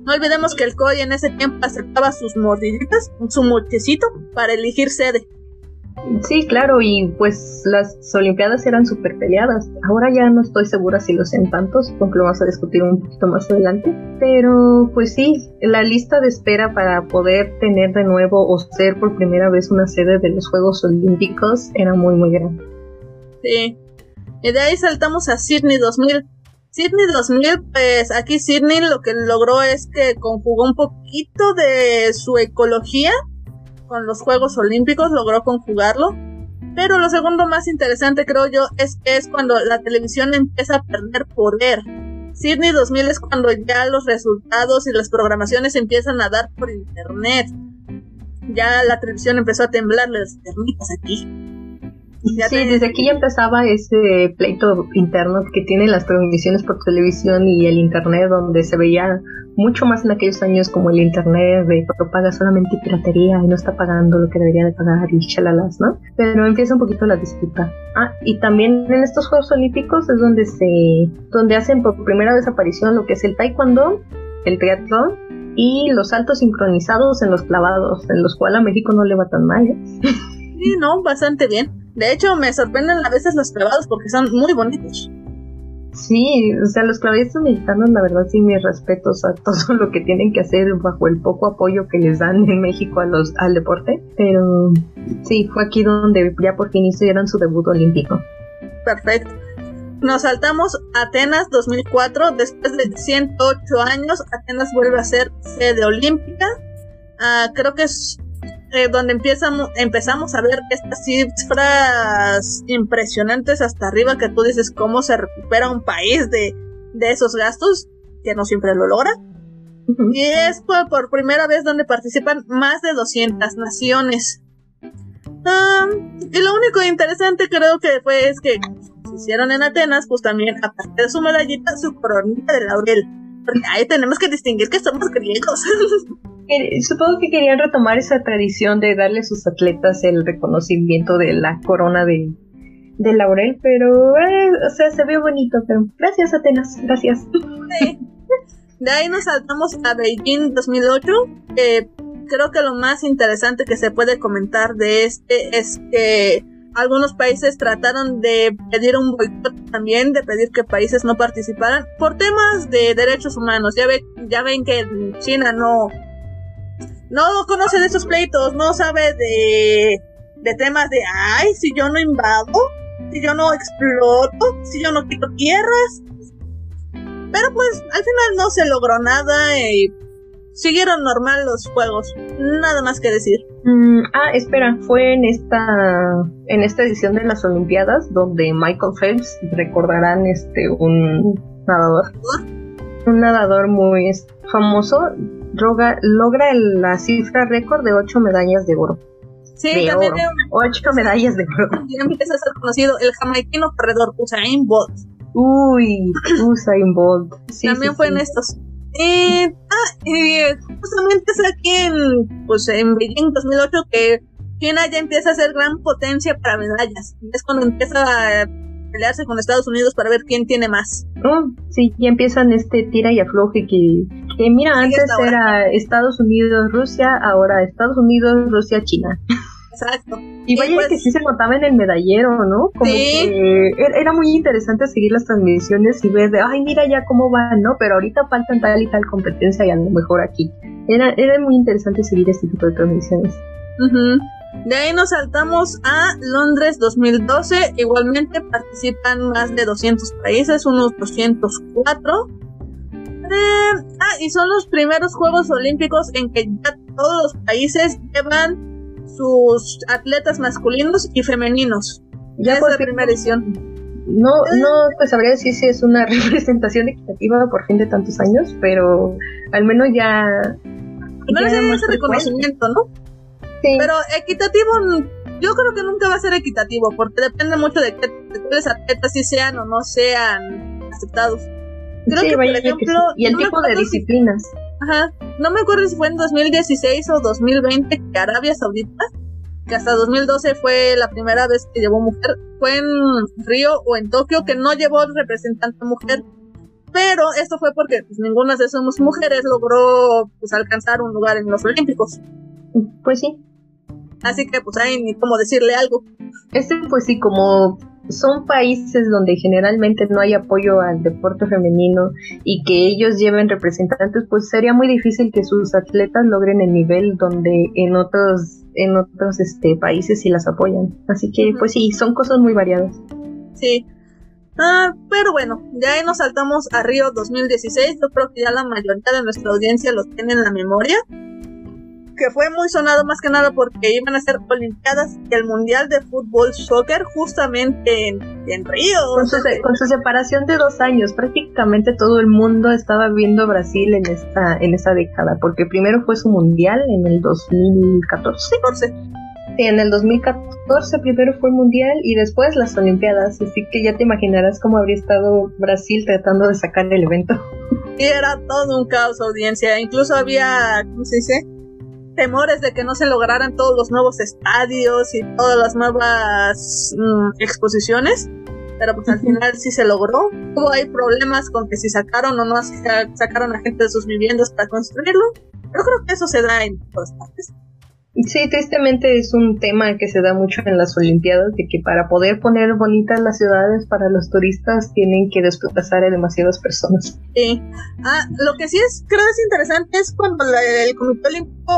No olvidemos que el COI en ese tiempo aceptaba sus mordiditas, su mochecito, para elegir sede. Sí, claro, y pues las Olimpiadas eran súper peleadas. Ahora ya no estoy segura si lo sean tantos, aunque lo vamos a discutir un poquito más adelante. Pero pues sí, la lista de espera para poder tener de nuevo o ser por primera vez una sede de los Juegos Olímpicos era muy, muy grande. Sí. Y de ahí saltamos a Sydney 2000, Sydney 2000, pues aquí Sydney lo que logró es que conjugó un poquito de su ecología con los Juegos Olímpicos, logró conjugarlo. Pero lo segundo más interesante creo yo es que es cuando la televisión empieza a perder poder. Sydney 2000 es cuando ya los resultados y las programaciones empiezan a dar por internet. Ya la televisión empezó a temblar las termitas aquí. Sí, desde aquí ya empezaba ese pleito interno que tienen las transmisiones por televisión y el internet, donde se veía mucho más en aquellos años como el internet de paga solamente piratería y no está pagando lo que debería de pagar y chalalas, ¿no? Pero empieza un poquito la disputa. Ah, y también en estos Juegos Olímpicos es donde se, donde hacen por primera vez aparición lo que es el taekwondo, el triatlón y los saltos sincronizados en los clavados, en los cuales a México no le va tan mal. ¿eh? Sí, no, bastante bien. De hecho, me sorprenden a veces los clavados porque son muy bonitos. Sí, o sea, los clavadistas mexicanos, la verdad, sí, mis respetos a todo lo que tienen que hacer bajo el poco apoyo que les dan en México a los, al deporte. Pero sí, fue aquí donde ya por fin hicieron su debut olímpico. Perfecto. Nos saltamos a Atenas 2004. Después de 108 años, Atenas vuelve a ser sede olímpica. Ah, creo que es eh, donde empezamos, empezamos a ver estas cifras impresionantes hasta arriba que tú dices cómo se recupera un país de, esos gastos, que no siempre lo logra. Y es por, primera vez donde participan más de 200 naciones. Ah, y lo único interesante creo que fue es que se hicieron en Atenas, pues también, aparte de su medallita, su coronita de laurel. Porque ahí tenemos que distinguir que somos griegos. Supongo que querían retomar esa tradición de darle a sus atletas el reconocimiento de la corona de, laurel, pero eh, o sea, se ve bonito, pero gracias Atenas, gracias. De ahí nos saltamos a Beijing 2008. creo que lo más interesante que se puede comentar de este es que algunos países trataron de pedir un boicot también, de pedir que países no participaran por temas de derechos humanos. Ya, ya ven que China no, no conoce de esos pleitos, no sabe de, de temas de, ay, si yo no invado, si yo no exploto, si yo no quito tierras. Pero pues al final no se logró nada y siguieron normal los juegos. Nada más que decir. Mm, ah, espera, fue en esta en esta edición de las Olimpiadas donde Michael Phelps recordarán este un nadador. Un nadador muy famoso logra la cifra récord de 8 medallas de oro. Sí, también 8 medallas de oro. Ya empieza a ser conocido el jamaiquino corredor Usain Bolt. Uy, Usain Bolt. también fue en estos. Eh, ah, eh, justamente es aquí en, pues, en Beijing 2008 que China ya empieza a ser gran potencia para medallas. Es cuando empieza a pelearse con Estados Unidos para ver quién tiene más. Oh, sí, ya empiezan este tira y afloje que, que mira, antes era Estados Unidos, Rusia, ahora Estados Unidos, Rusia, China. Exacto. Y vaya pues que sí se notaba en el medallero, ¿no? Como que era muy interesante seguir las transmisiones y ver de, ay, mira ya cómo van, ¿no? Pero ahorita faltan tal y tal competencia y a lo mejor aquí. Era, era muy interesante seguir este tipo de transmisiones. De ahí nos saltamos a Londres 2012. Igualmente participan más de 200 países, unos 204. Eh, ah, y son los primeros Juegos Olímpicos en que ya todos los países llevan sus atletas masculinos y femeninos. Ya, es la primera edición. No, eh. no pues sabría decir si es una representación equitativa por fin de tantos años, pero al menos ya. No ese reconocimiento, ¿no? Pero equitativo, yo creo que nunca va a ser equitativo, porque depende mucho de que los atletas si sean o no sean aceptados. Creo que, por ejemplo, y el tipo de disciplinas. ajá, no me acuerdo si fue en 2016 o 2020 que Arabia Saudita, que hasta 2012 fue la primera vez que llevó mujer, fue en Río o en Tokio que no llevó representante mujer. Pero esto fue porque pues, ninguna de esas mujeres logró pues, alcanzar un lugar en los Olímpicos. Pues sí. Así que pues hay ni cómo decirle algo. Este pues sí, como son países donde generalmente no hay apoyo al deporte femenino y que ellos lleven representantes, pues sería muy difícil que sus atletas logren el nivel donde en otros en otros este países sí las apoyan. Así que pues sí, son cosas muy variadas. Sí. Ah, pero bueno, ya ahí nos saltamos a Río 2016. Yo creo que ya la mayoría de nuestra audiencia los tiene en la memoria que fue muy sonado más que nada porque iban a ser Olimpiadas y el Mundial de Fútbol Soccer justamente en, Río. Con su, separación de dos años, prácticamente todo el mundo estaba viendo Brasil en esta en esa década, porque primero fue su Mundial en el 2014. Sí, en el 2014 primero fue el Mundial y después las Olimpiadas, así que ya te imaginarás cómo habría estado Brasil tratando de sacar el evento. Y era todo un caos audiencia, incluso había, ¿cómo se dice? Temores de que no se lograran todos los nuevos estadios y todas las nuevas mm, exposiciones, pero pues al final sí se logró. Hubo hay problemas con que si sacaron o no sacaron a gente de sus viviendas para construirlo, pero creo que eso se da en todas partes. Sí, tristemente es un tema que se da mucho en las Olimpiadas, de que para poder poner bonitas las ciudades para los turistas tienen que desplazar a demasiadas personas. Sí. Ah, lo que sí es, creo es interesante es cuando el Comité Olímpico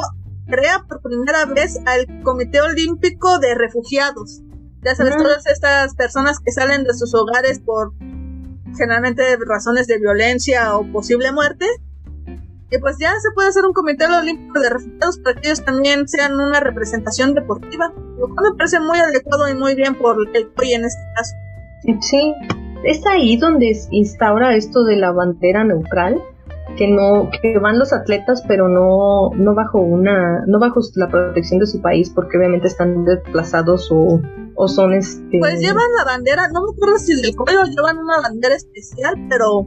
crea por primera vez al Comité Olímpico de Refugiados. Ya sabes, todas estas personas que salen de sus hogares por generalmente razones de violencia o posible muerte. Y pues ya se puede hacer un comité olímpico de refugiados para que ellos también sean una representación deportiva, lo cual me parece muy adecuado y muy bien por el hoy en este caso. Sí, es ahí donde instaura esto de la bandera neutral que no que van los atletas pero no no bajo una no bajo la protección de su país porque obviamente están desplazados o, o son este pues llevan la bandera no me acuerdo si del cuello llevan una bandera especial pero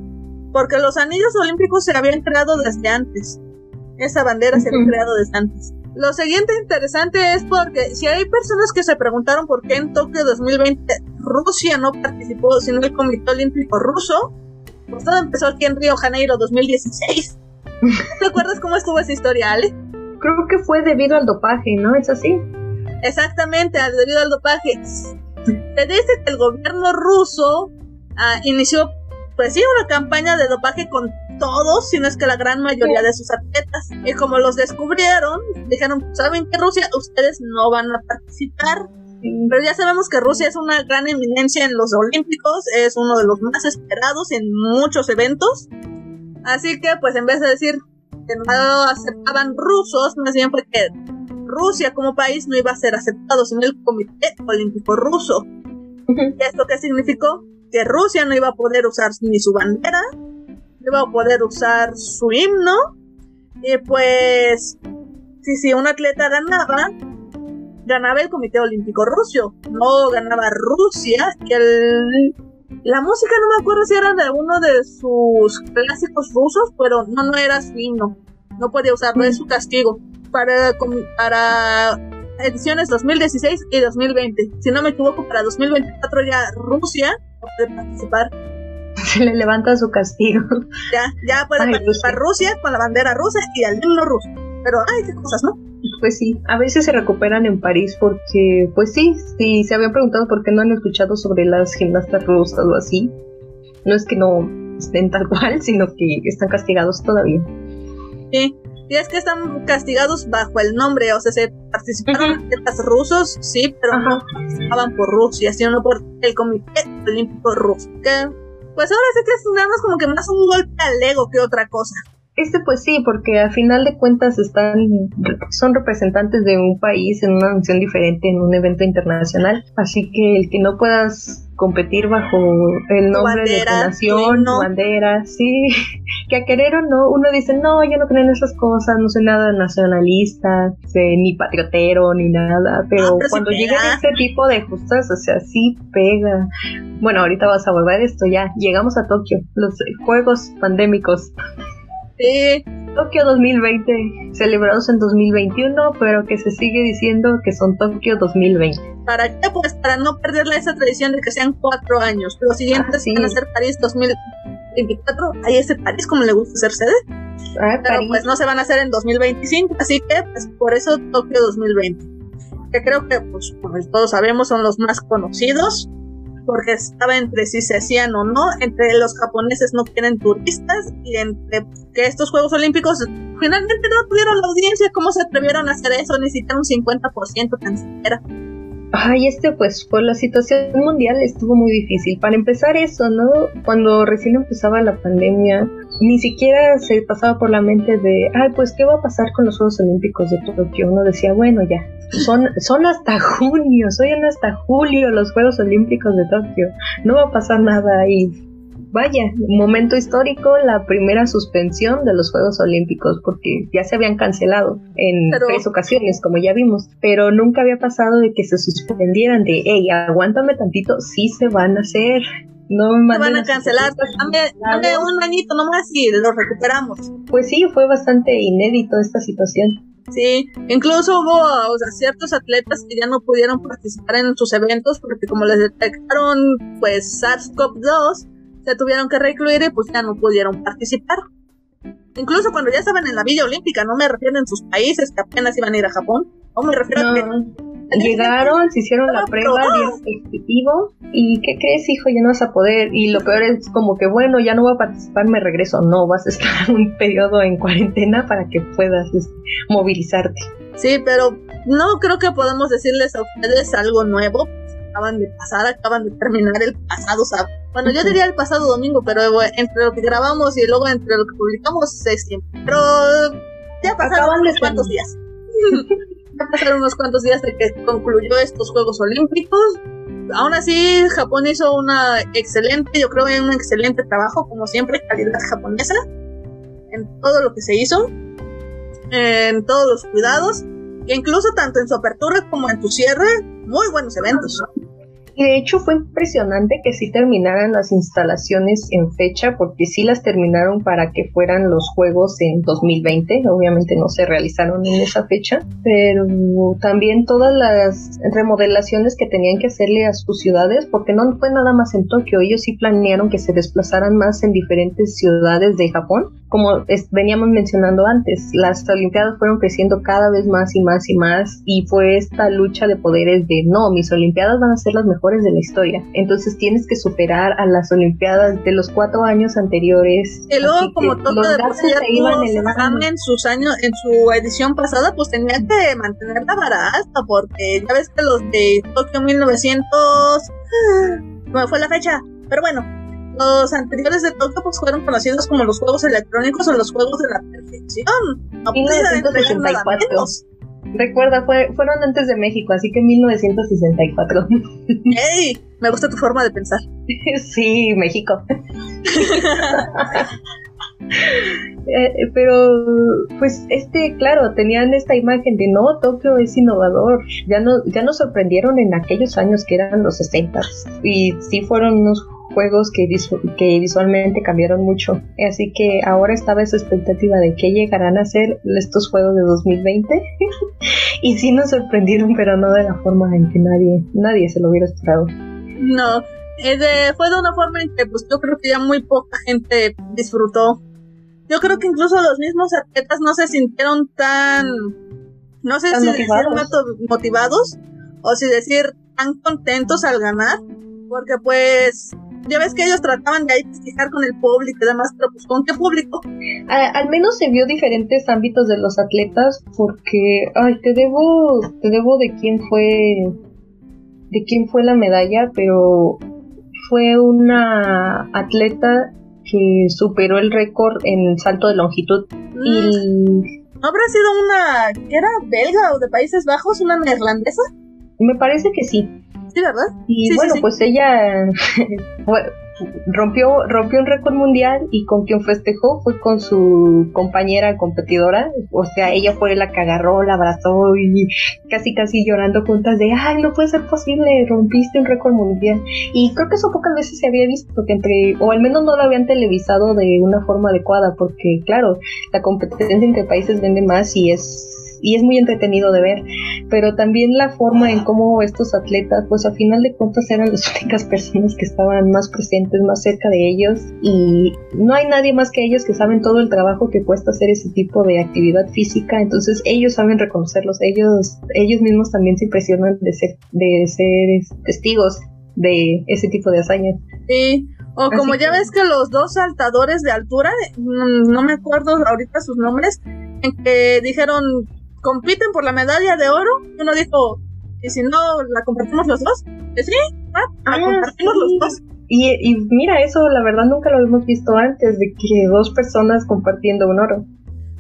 porque los anillos olímpicos se habían creado desde antes. Esa bandera se había creado desde antes. Lo siguiente interesante es porque si hay personas que se preguntaron por qué en Tokio 2020 Rusia no participó sino el Comité Olímpico Ruso pues todo empezó aquí en Río Janeiro 2016. ¿Te acuerdas cómo estuvo esa historia, Ale? Creo que fue debido al dopaje, ¿no? ¿Es así? Exactamente, debido al dopaje. Se dice que el gobierno ruso ah, inició, pues sí, una campaña de dopaje con todos, si no es que la gran mayoría de sus atletas. Y como los descubrieron, dijeron, ¿saben qué Rusia? Ustedes no van a participar pero ya sabemos que Rusia es una gran eminencia en los Olímpicos, es uno de los más esperados en muchos eventos. Así que, pues en vez de decir que no aceptaban rusos, más bien fue que Rusia como país no iba a ser aceptado, sino el Comité Olímpico Ruso. ¿Y esto qué significó? Que Rusia no iba a poder usar ni su bandera, no iba a poder usar su himno, y pues, si, si un atleta ganaba, ganaba el Comité Olímpico Ruso, no ganaba Rusia, y el, la música no me acuerdo si era de uno de sus clásicos rusos, pero no, no era su himno, no podía usarlo, es su castigo para, para ediciones 2016 y 2020. Si no me equivoco, para 2024 ya Rusia no puede participar. Se le levanta su castigo. Ya, ya puede participar Rusia. con la bandera rusa y el himno ruso. Pero, ay, qué cosas, ¿no? Pues sí, a veces se recuperan en París porque, pues sí, sí, se habían preguntado por qué no han escuchado sobre las gimnastas rusas o así. No es que no estén tal cual, sino que están castigados todavía. Sí, y es que están castigados bajo el nombre, o sea, se participaron atletas rusos, sí, pero no participaban por Rusia, sino por el Comité Olímpico Ruso. Que, pues ahora sé que es nada más como que más un golpe al ego que otra cosa. Este pues sí, porque al final de cuentas están, son representantes de un país en una nación diferente en un evento internacional, así que el que no puedas competir bajo el nombre de tu nación, tu bandera, sí, que a querer o no, uno dice, no, yo no creo en esas cosas, no soy nada nacionalista, ni patriotero, ni nada, pero, ah, cuando llega este tipo de justas, o sea, sí pega. Bueno, ahorita vas a volver esto ya, llegamos a Tokio, los juegos pandémicos. Sí. Tokio 2020, celebrados en 2021, pero que se sigue diciendo que son Tokio 2020. ¿Para qué? Pues para no perderle esa tradición de que sean cuatro años. Los siguientes van a ser París 2024. Ahí ese París como le gusta ser sede. Ah, pero pues no se van a hacer en 2025, así que pues por eso Tokio 2020. Que creo que pues como todos sabemos son los más conocidos porque estaba entre si se hacían o no, entre los japoneses no quieren turistas y entre que estos Juegos Olímpicos finalmente no tuvieron la audiencia, ¿cómo se atrevieron a hacer eso? Siquiera un 50% tan siquiera. Ay, este pues por la situación mundial estuvo muy difícil. Para empezar eso, ¿no? Cuando recién empezaba la pandemia, ni siquiera se pasaba por la mente de, ay, pues qué va a pasar con los Juegos Olímpicos de Tokio. Uno decía, bueno, ya, son, son hasta junio, son hasta julio los Juegos Olímpicos de Tokio. No va a pasar nada ahí vaya, momento histórico, la primera suspensión de los Juegos Olímpicos, porque ya se habían cancelado en tres ocasiones, como ya vimos, pero nunca había pasado de que se suspendieran de, hey, aguántame tantito, sí se van a hacer. No me van a cancelar, dame, un añito nomás y lo recuperamos. Pues sí, fue bastante inédito esta situación. Sí, incluso hubo o sea, ciertos atletas que ya no pudieron participar en sus eventos porque como les detectaron pues SARS-CoV-2, se tuvieron que recluir y pues ya no pudieron participar. Incluso cuando ya estaban en la Villa Olímpica, no me refiero en sus países que apenas iban a ir a Japón, no me refiero a que Llegaron, se hicieron la prueba, dieron positivo. ¿Y qué crees, hijo? Ya no vas a poder. Y lo peor es como que, bueno, ya no voy a participar, me regreso. No, vas a estar un periodo en cuarentena para que puedas este, movilizarte. Sí, pero no creo que podamos decirles a ustedes algo nuevo. Acaban de pasar, acaban de terminar el pasado sábado. Bueno, yo diría el pasado domingo, pero entre lo que grabamos y luego entre lo que publicamos es tiempo. Pero ya pasaron unos cuantos días. pasaron unos cuantos días de que concluyó estos Juegos Olímpicos. Aún así, Japón hizo una excelente, yo creo, un excelente trabajo, como siempre, calidad japonesa, en todo lo que se hizo, en todos los cuidados, e incluso tanto en su apertura como en su cierre, muy buenos eventos. Y de hecho fue impresionante que sí terminaran las instalaciones en fecha, porque sí las terminaron para que fueran los juegos en 2020. Obviamente no se realizaron en esa fecha, pero también todas las remodelaciones que tenían que hacerle a sus ciudades, porque no fue nada más en Tokio, ellos sí planearon que se desplazaran más en diferentes ciudades de Japón como veníamos mencionando antes, las Olimpiadas fueron creciendo cada vez más y más y más y fue esta lucha de poderes de no, mis Olimpiadas van a ser las mejores de la historia. Entonces tienes que superar a las Olimpiadas de los cuatro años anteriores. Y luego como todo de iban en sus años, en su edición pasada, pues tenía que mantener la vara alta porque ya ves que los de Tokio 1900 no fue la fecha, pero bueno, los anteriores de Tokio pues fueron conocidos como los juegos electrónicos o los juegos de la perfección. No 1964. Recuerda, fue, fueron antes de México, así que 1964. ¡Ey! Me gusta tu forma de pensar. sí, México. Eh, pero pues este claro tenían esta imagen de no Tokio es innovador ya no ya nos sorprendieron en aquellos años que eran los 60 y sí fueron unos juegos que, que visualmente cambiaron mucho. Así que ahora estaba esa expectativa de que llegarán a ser estos juegos de 2020. y sí nos sorprendieron, pero no de la forma en que nadie, nadie se lo hubiera esperado. No, fue de una forma en que pues yo creo que ya muy poca gente disfrutó. Yo creo que incluso los mismos atletas no se sintieron tan, no sé si motivados. decir motivados o si decir tan contentos al ganar, porque pues ya ves que ellos trataban de ahí fijar con el público y demás, pero pues ¿con qué público? al menos se vio diferentes ámbitos de los atletas porque, ay, te debo, te debo de quién fue, de quién fue la medalla, pero fue una atleta que superó el récord en salto de longitud y mm. ¿No habrá sido una que era belga o de Países Bajos, una neerlandesa? Me parece que sí. Sí, ¿verdad? Y bueno, pues ella rompió, rompió un récord mundial y con quien festejó fue con su compañera competidora. O sea, ella fue la que agarró, la abrazó y casi casi llorando juntas de, ay, no puede ser posible, rompiste un récord mundial. Y creo que eso pocas veces se había visto, que entre, o al menos no lo habían televisado de una forma adecuada, porque claro, la competencia entre países vende más y es y es muy entretenido de ver, pero también la forma en cómo estos atletas, pues a final de cuentas eran las únicas personas que estaban más presentes, más cerca de ellos y no hay nadie más que ellos que saben todo el trabajo que cuesta hacer ese tipo de actividad física, entonces ellos saben reconocerlos, ellos, ellos mismos también se impresionan de ser, de ser testigos de ese tipo de hazañas. Sí, o como ya ves que los dos saltadores de altura, mm, no me acuerdo ahorita sus nombres, en que dijeron compiten por la medalla de oro. Y uno dijo, ¿y si no la compartimos los dos? Que sí, la ah, compartimos los dos. Y, mira, eso la verdad nunca lo hemos visto antes, de que dos personas compartiendo un oro.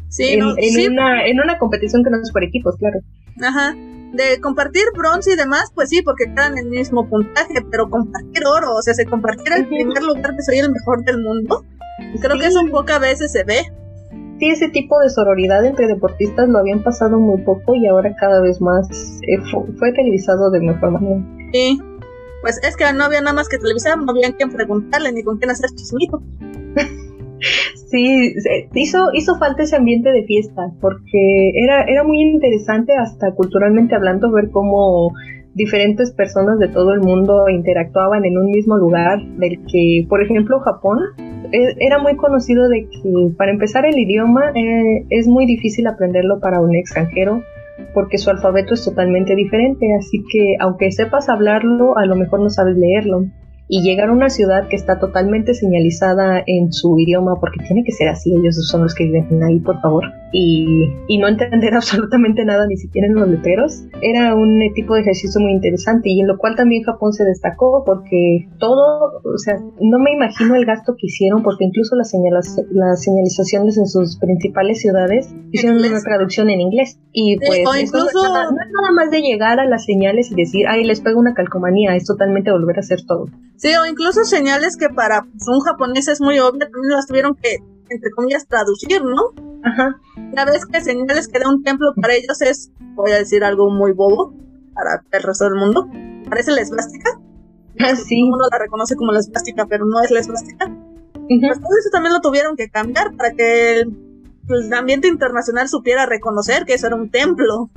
Sí, en, en, una, en una competición que no es por equipos, claro. Ajá. de compartir bronce y demás, pues sí, porque quedan el mismo puntaje, pero compartir oro, o sea, se compartiera el primer lugar que soy el mejor del mundo, creo que eso pocas veces se ve. Sí, ese tipo de sororidad entre deportistas lo habían pasado muy poco y ahora cada vez más eh, fue, televisado de mejor manera. Sí, pues es que no había nada más que televisar, no había quien preguntarle ni con quién hacer chismito. Sí, hizo, hizo falta ese ambiente de fiesta, porque era, era muy interesante hasta culturalmente hablando ver cómo diferentes personas de todo el mundo interactuaban en un mismo lugar, del que, por ejemplo, Japón era muy conocido de que para empezar el idioma eh, es muy difícil aprenderlo para un extranjero porque su alfabeto es totalmente diferente, así que aunque sepas hablarlo, a lo mejor no sabes leerlo. Y llegar a una ciudad que está totalmente señalizada en su idioma, porque tiene que ser así, ellos son los que viven ahí, por favor, y, y no entender absolutamente nada, ni siquiera en los letreros, era un tipo de ejercicio muy interesante y en lo cual también Japón se destacó porque todo, o sea, no me imagino el gasto que hicieron, porque incluso las, las señalizaciones en sus principales ciudades hicieron una traducción en inglés. Y pues, incluso... no es nada más de llegar a las señales y decir, ay, les pego una calcomanía, es totalmente volver a hacer todo. Sí, o incluso señales que para pues, un japonés es muy obvio, también las tuvieron que, entre comillas, traducir, ¿no? Ajá. Ya ves que señales que da un templo para ellos es, voy a decir algo muy bobo, para el resto del mundo, parece la esvástica. Ah, sí. Uno la reconoce como la esvástica, pero no es la esvástica. Pues todo eso también lo tuvieron que cambiar para que el ambiente internacional supiera reconocer que eso era un templo.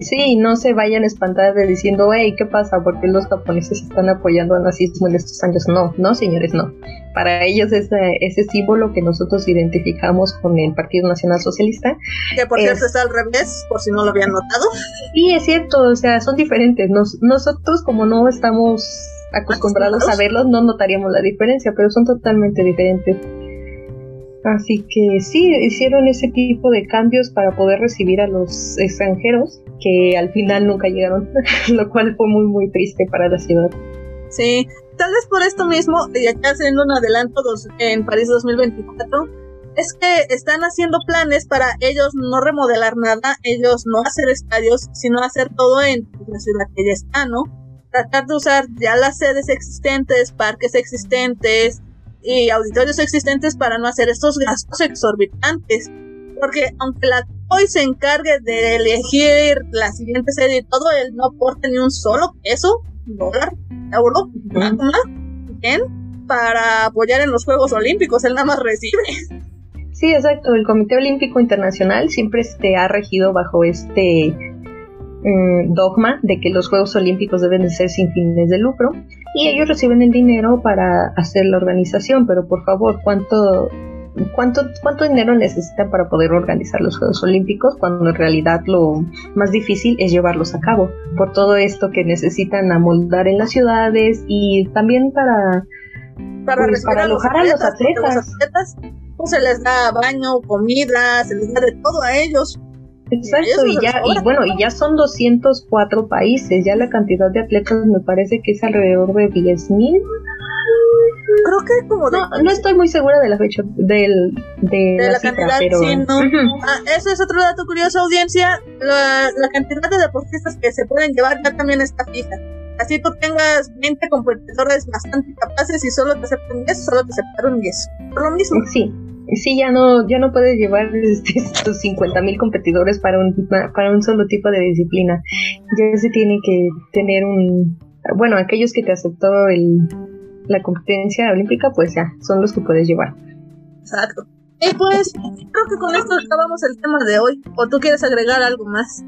Sí, no se vayan a espantar de diciendo, hey, ¿qué pasa? porque los japoneses están apoyando al nazismo en estos años? No, no, señores, no. Para ellos ese, ese símbolo que nosotros identificamos con el Partido Nacional Socialista. Que por cierto está al revés, por si no lo habían notado. Sí, es cierto, o sea, son diferentes. nosotros como no estamos acostumbrados a verlos, no notaríamos la diferencia, pero son totalmente diferentes. Así que sí, hicieron ese tipo de cambios para poder recibir a los extranjeros que al final nunca llegaron, lo cual fue muy muy triste para la ciudad. Sí, tal vez por esto mismo, y acá haciendo un adelanto en París 2024, es que están haciendo planes para ellos no remodelar nada, ellos no hacer estadios, sino hacer todo en la ciudad que ya está, ¿no? Tratar de usar ya las sedes existentes, parques existentes, y auditorios existentes para no hacer estos gastos exorbitantes. Porque aunque la COI se encargue de elegir la siguiente serie y todo, él no aporta ni un solo peso, dólar, euro, para apoyar en los Juegos Olímpicos, él nada más recibe. Sí, exacto. El Comité Olímpico Internacional siempre se ha regido bajo este Mm, dogma de que los Juegos Olímpicos deben de ser sin fines de lucro y ellos reciben el dinero para hacer la organización, pero por favor, ¿cuánto, cuánto, cuánto dinero necesitan para poder organizar los Juegos Olímpicos cuando en realidad lo más difícil es llevarlos a cabo? Por todo esto que necesitan amoldar en las ciudades y también para, para, pues, alojar a los atletas. Los atletas pues, se les da baño, comida, se les da de todo a ellos. Exacto, y ya, y bueno, y ya son 204 países, ya la cantidad de atletas me parece que es alrededor de 10.000. Creo que como no, no estoy muy segura de la fecha del, de, la, cantidad, pero sí, no. ah, eso es otro dato curioso, audiencia. La, la, cantidad de deportistas que se pueden llevar ya también está fija. Así tú tengas 20 competidores bastante capaces y solo te aceptan 10, solo te aceptaron 10. Por lo mismo. Sí. Sí, ya no, ya no puedes llevar este, estos 50 mil competidores para un, para un solo tipo de disciplina. Ya se tiene que tener un, bueno, aquellos que te aceptó el, la competencia olímpica, pues ya, son los que puedes llevar. Exacto. Y pues, creo que con esto acabamos el tema de hoy. ¿O tú quieres agregar algo más?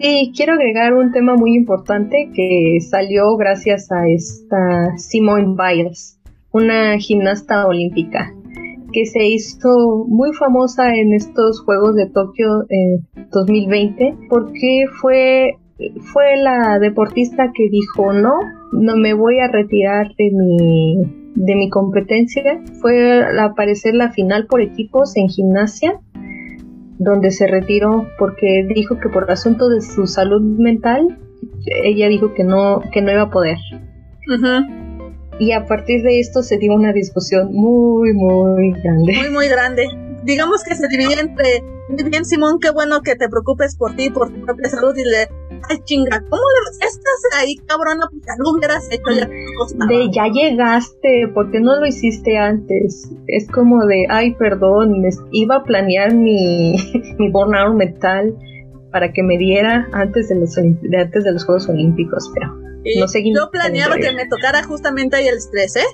Sí, quiero agregar un tema muy importante que salió gracias a esta Simone Biles, una gimnasta olímpica que se hizo muy famosa en estos Juegos de Tokio en 2020 porque fue, fue la deportista que dijo no, no me voy a retirar de mi, de mi competencia. Fue al aparecer la final por equipos en gimnasia donde se retiró porque dijo que por asunto de su salud mental ella dijo que no que no iba a poder. Y a partir de esto se dio una discusión muy, muy grande. Muy, muy grande. Digamos que se divide entre, muy bien Simón, qué bueno que te preocupes por ti, por tu propia salud y le ay chinga, ¿cómo le estás ahí, cabrona? Ya lo hubieras hecho, ya De ya llegaste, ¿por qué no lo hiciste antes? Es como de, ay, perdón, iba a planear mi, mi burnout mental para que me diera antes de los, antes de los Juegos Olímpicos, pero no. Yo planeaba que me tocara justamente ahí el estrés, ¿eh?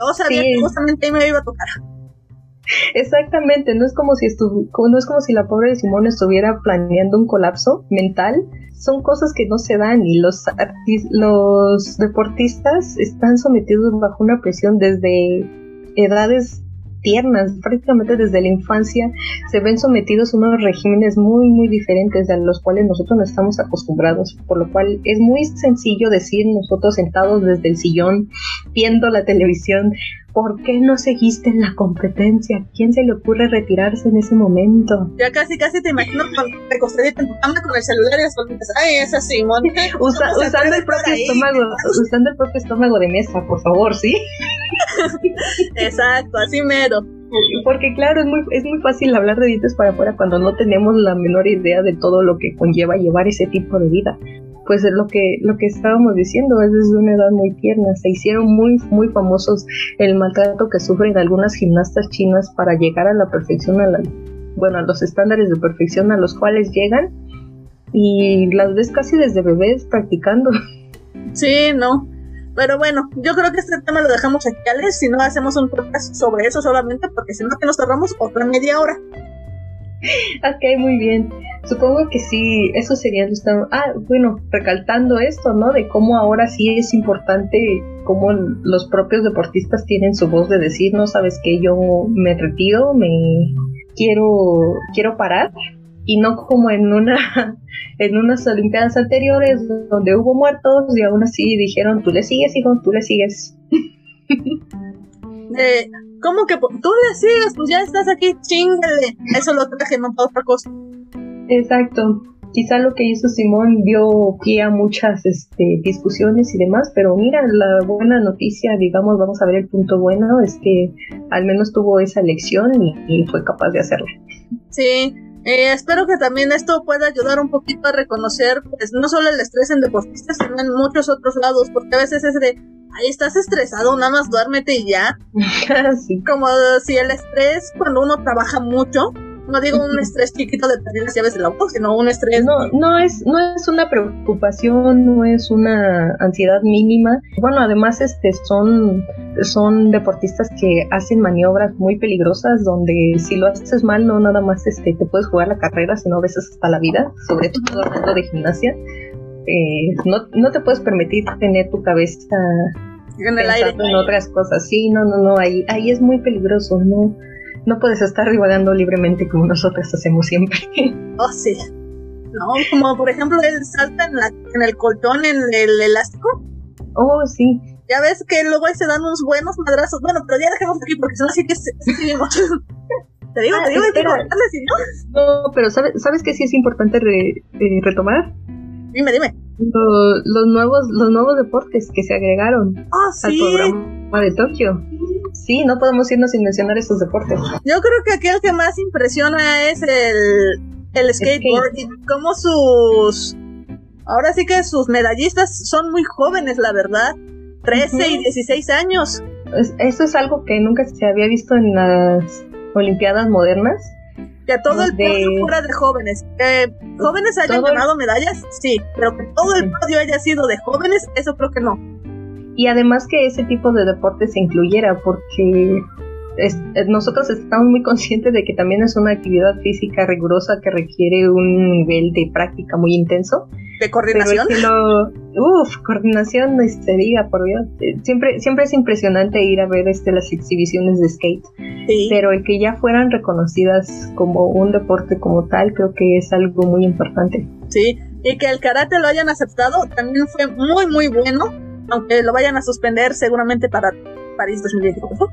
Yo sabía que justamente ahí me iba a tocar. Exactamente, no es como si estu no es como si la pobre Simón estuviera planeando un colapso mental. Son cosas que no se dan y los los deportistas están sometidos bajo una presión desde edades tiernas, prácticamente desde la infancia, se ven sometidos a unos regímenes muy, muy diferentes a los cuales nosotros no estamos acostumbrados, por lo cual es muy sencillo decir nosotros sentados desde el sillón, viendo la televisión, ¿por qué no seguiste en la competencia? ¿Quién se le ocurre retirarse en ese momento? Ya casi, casi te imagino recostadita en tu cama con el celular y las ay, esa Simón. usando el propio estómago, usando el propio estómago de mesa, por favor, ¿sí? Exacto, así mero. Porque claro, es muy, es muy fácil hablar de dientes para afuera cuando no tenemos la menor idea de todo lo que conlleva llevar ese tipo de vida. Pues es lo que, lo que estábamos diciendo, es desde una edad muy tierna. Se hicieron muy, muy famosos el maltrato que sufren algunas gimnastas chinas para llegar a la perfección, a la, bueno, a los estándares de perfección a los cuales llegan. Y las ves casi desde bebés practicando. Sí, no. Pero bueno, yo creo que este tema lo dejamos aquí, Alex, si no hacemos un podcast sobre eso solamente, porque si no que nos cerramos otra media hora. Ok, muy bien. Supongo que sí, eso sería... Ah, bueno, recaltando esto, ¿no? De cómo ahora sí es importante cómo los propios deportistas tienen su voz de decir, no sabes que yo me retiro, me quiero quiero parar y no como en una en unas olimpiadas anteriores donde hubo muertos y aún así dijeron tú le sigues hijo tú le sigues eh, ¿cómo que tú le sigues? pues ya estás aquí chingale eso lo traje no para otra cosa exacto quizá lo que hizo Simón dio pie a muchas este, discusiones y demás, pero mira, la buena noticia, digamos, vamos a ver el punto bueno, es que al menos tuvo esa elección y, y fue capaz de hacerlo. Sí, eh, espero que también esto pueda ayudar un poquito a reconocer, pues, no solo el estrés en deportistas, sino en muchos otros lados, porque a veces es de, ahí estás estresado, nada más duérmete y ya. Como si el estrés, cuando uno trabaja mucho, no digo un estrés chiquito de perder las llaves del auto, sino un estrés. No, no es, no es una preocupación, no es una ansiedad mínima. Bueno, además, este son, son deportistas que hacen maniobras muy peligrosas, donde si lo haces mal, no nada más este, te puedes jugar la carrera, sino a veces hasta la vida, sobre todo hablando de gimnasia. Eh, no, no te puedes permitir tener tu cabeza en el aire. en otras cosas. Sí, no, no, no, ahí, ahí es muy peligroso, ¿no? no puedes estar divagando libremente como nosotros hacemos siempre. Oh, sí. No, como por ejemplo él salta en, la, en el colchón, en el elástico. Oh, sí. Ya ves que luego ahí se dan unos buenos madrazos. Bueno, pero ya dejemos aquí porque si no sí que se, Te digo, te digo, te digo, ¿no? No, pero ¿sabes, ¿sabes que sí es importante eh, retomar? Dime, dime. los nuevos los nuevos deportes que se agregaron oh, al programa de Tokio. Sí, no podemos irnos sin mencionar esos deportes. Yo creo que aquí el que más impresiona es el, el skateboard y cómo sus... Ahora sí que sus medallistas son muy jóvenes, la verdad. 13 y 16 años. eso es algo que nunca se había visto en las Olimpiadas modernas. Que todo el podio fuera de jóvenes. Que jóvenes hayan ganado medallas, sí, pero que todo el podio haya sido de jóvenes, eso creo que no y además que ese tipo de deporte se incluyera porque nosotros estamos muy conscientes de que también es una actividad física rigurosa que requiere un nivel de práctica muy intenso. ¿De coordinación? Uf, coordinación, no se diga, por Dios. Eh, siempre, siempre es impresionante ir a ver este, las exhibiciones de skate. Pero el que ya fueran reconocidas como un deporte como tal, creo que es algo muy importante. Sí, y que el karate lo hayan aceptado también fue muy, muy bueno aunque lo vayan a suspender seguramente para París 2024.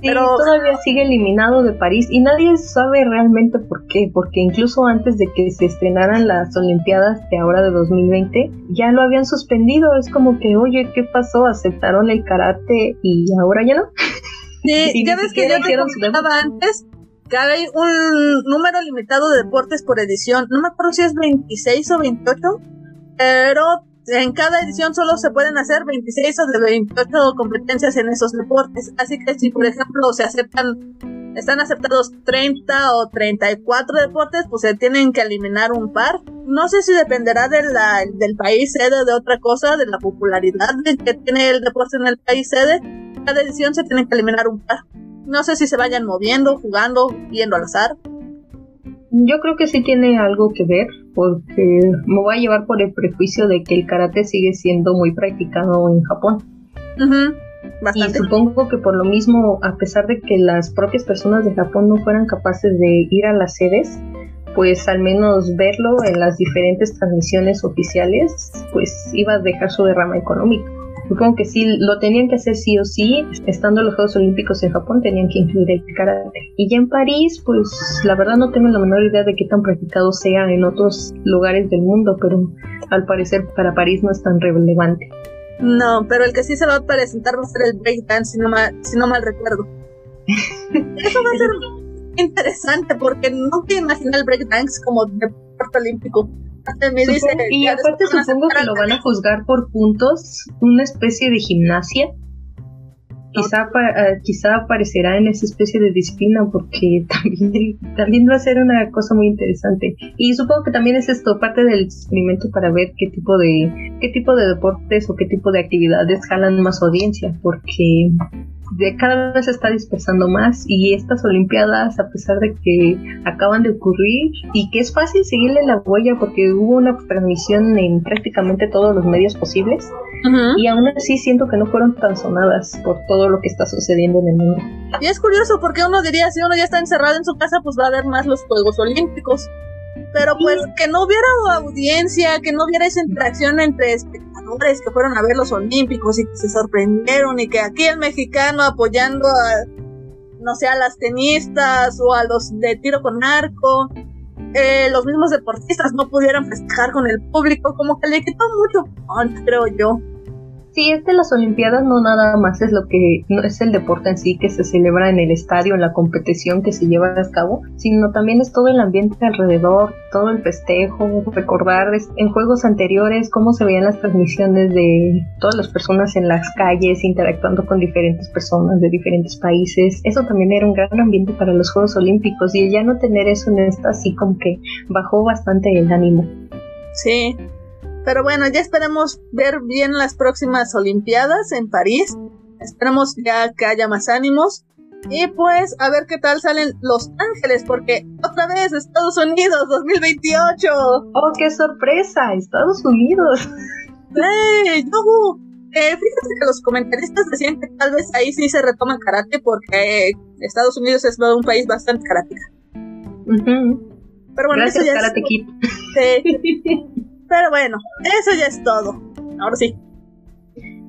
Pero todavía sigue eliminado de París y nadie sabe realmente por qué, porque incluso antes de que se estrenaran las Olimpiadas de ahora de 2020, ya lo habían suspendido, es como que, oye, ¿qué pasó? ¿Aceptaron el karate y ahora ya no? Sí, ya ves que yo te comentaba antes que hay un número limitado de deportes por edición, no me acuerdo si es 26 o 28, pero en cada edición solo se pueden hacer 26 o de 28 competencias en esos deportes. Así que si por ejemplo se aceptan, están aceptados 30 o 34 deportes, pues se tienen que eliminar un par. No sé si dependerá de la, del país sede de otra cosa, de la popularidad que tiene el deporte en el país sede. Cada edición se tienen que eliminar un par. No sé si se vayan moviendo, jugando, yendo al azar. Yo creo que sí tiene algo que ver, porque me voy a llevar por el prejuicio de que el karate sigue siendo muy practicado en Japón. Y supongo que por lo mismo, a pesar de que las propias personas de Japón no fueran capaces de ir a las sedes, pues al menos verlo en las diferentes transmisiones oficiales, pues iba a dejar su derrama económica. Supongo que sí, lo tenían que hacer sí o sí, estando los Juegos Olímpicos en Japón, tenían que incluir el karate. Y ya en París, pues la verdad no tengo la menor idea de qué tan practicado sea en otros lugares del mundo, pero al parecer para París no es tan relevante. No, pero el que sí se va a presentar va a ser el breakdance, si no mal, si no mal recuerdo. Eso va a ser interesante porque no te imaginas el breakdance como deporte olímpico y aparte supongo que lo van a juzgar por puntos, una especie de gimnasia. Quizá, eh, quizá aparecerá en esa especie de disciplina porque también, también va a ser una cosa muy interesante. Y supongo que también es esto parte del experimento para ver qué tipo de qué tipo de deportes o qué tipo de actividades jalan más audiencia, porque de cada vez se está dispersando más y estas Olimpiadas, a pesar de que acaban de ocurrir y que es fácil seguirle la huella porque hubo una transmisión en prácticamente todos los medios posibles y aún así siento que no fueron tan sonadas por todo lo que está sucediendo en el mundo. Y es curioso porque uno diría, si uno ya está encerrado en su casa, pues va a ver más los Juegos Olímpicos. Pero pues que no hubiera audiencia, que no hubiera esa interacción entre que fueron a ver los Olímpicos y que se sorprendieron y que aquí el mexicano apoyando a, no sé, a las tenistas o a los de tiro con arco, eh, los mismos deportistas no pudieran festejar con el público, como que le quitó mucho, creo yo. Sí, es que las Olimpiadas no nada más es lo que no es el deporte en sí que se celebra en el estadio, en la competición que se lleva a cabo, sino también es todo el ambiente alrededor, todo el festejo, recordar en juegos anteriores cómo se veían las transmisiones de todas las personas en las calles interactuando con diferentes personas de diferentes países. Eso también era un gran ambiente para los Juegos Olímpicos y ya no tener eso en esta así como que bajó bastante el ánimo. Sí, pero bueno, ya esperamos ver bien las próximas Olimpiadas en París. Esperamos ya que haya más ánimos. Y pues a ver qué tal salen Los Ángeles, porque otra vez Estados Unidos 2028. ¡Oh, qué sorpresa! Estados Unidos. ¡Eh, yo! Eh, fíjate que los comentaristas decían que tal vez ahí sí se retoma karate porque Estados Unidos es un país bastante karateka. Pero bueno, Gracias, eso ya Karate Sí. Pero bueno, eso ya es todo. Ahora sí.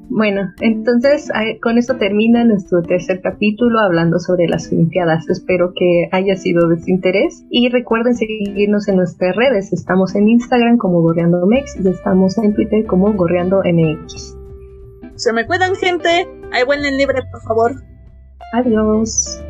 Bueno, entonces con esto termina nuestro tercer capítulo hablando sobre las Olimpiadas. Espero que haya sido de su interés y recuerden seguirnos en nuestras redes. Estamos en Instagram como Gorreando Mex y estamos en Twitter como Gorreando MX. Se me cuidan gente. Hay buen libre, por favor. Adiós.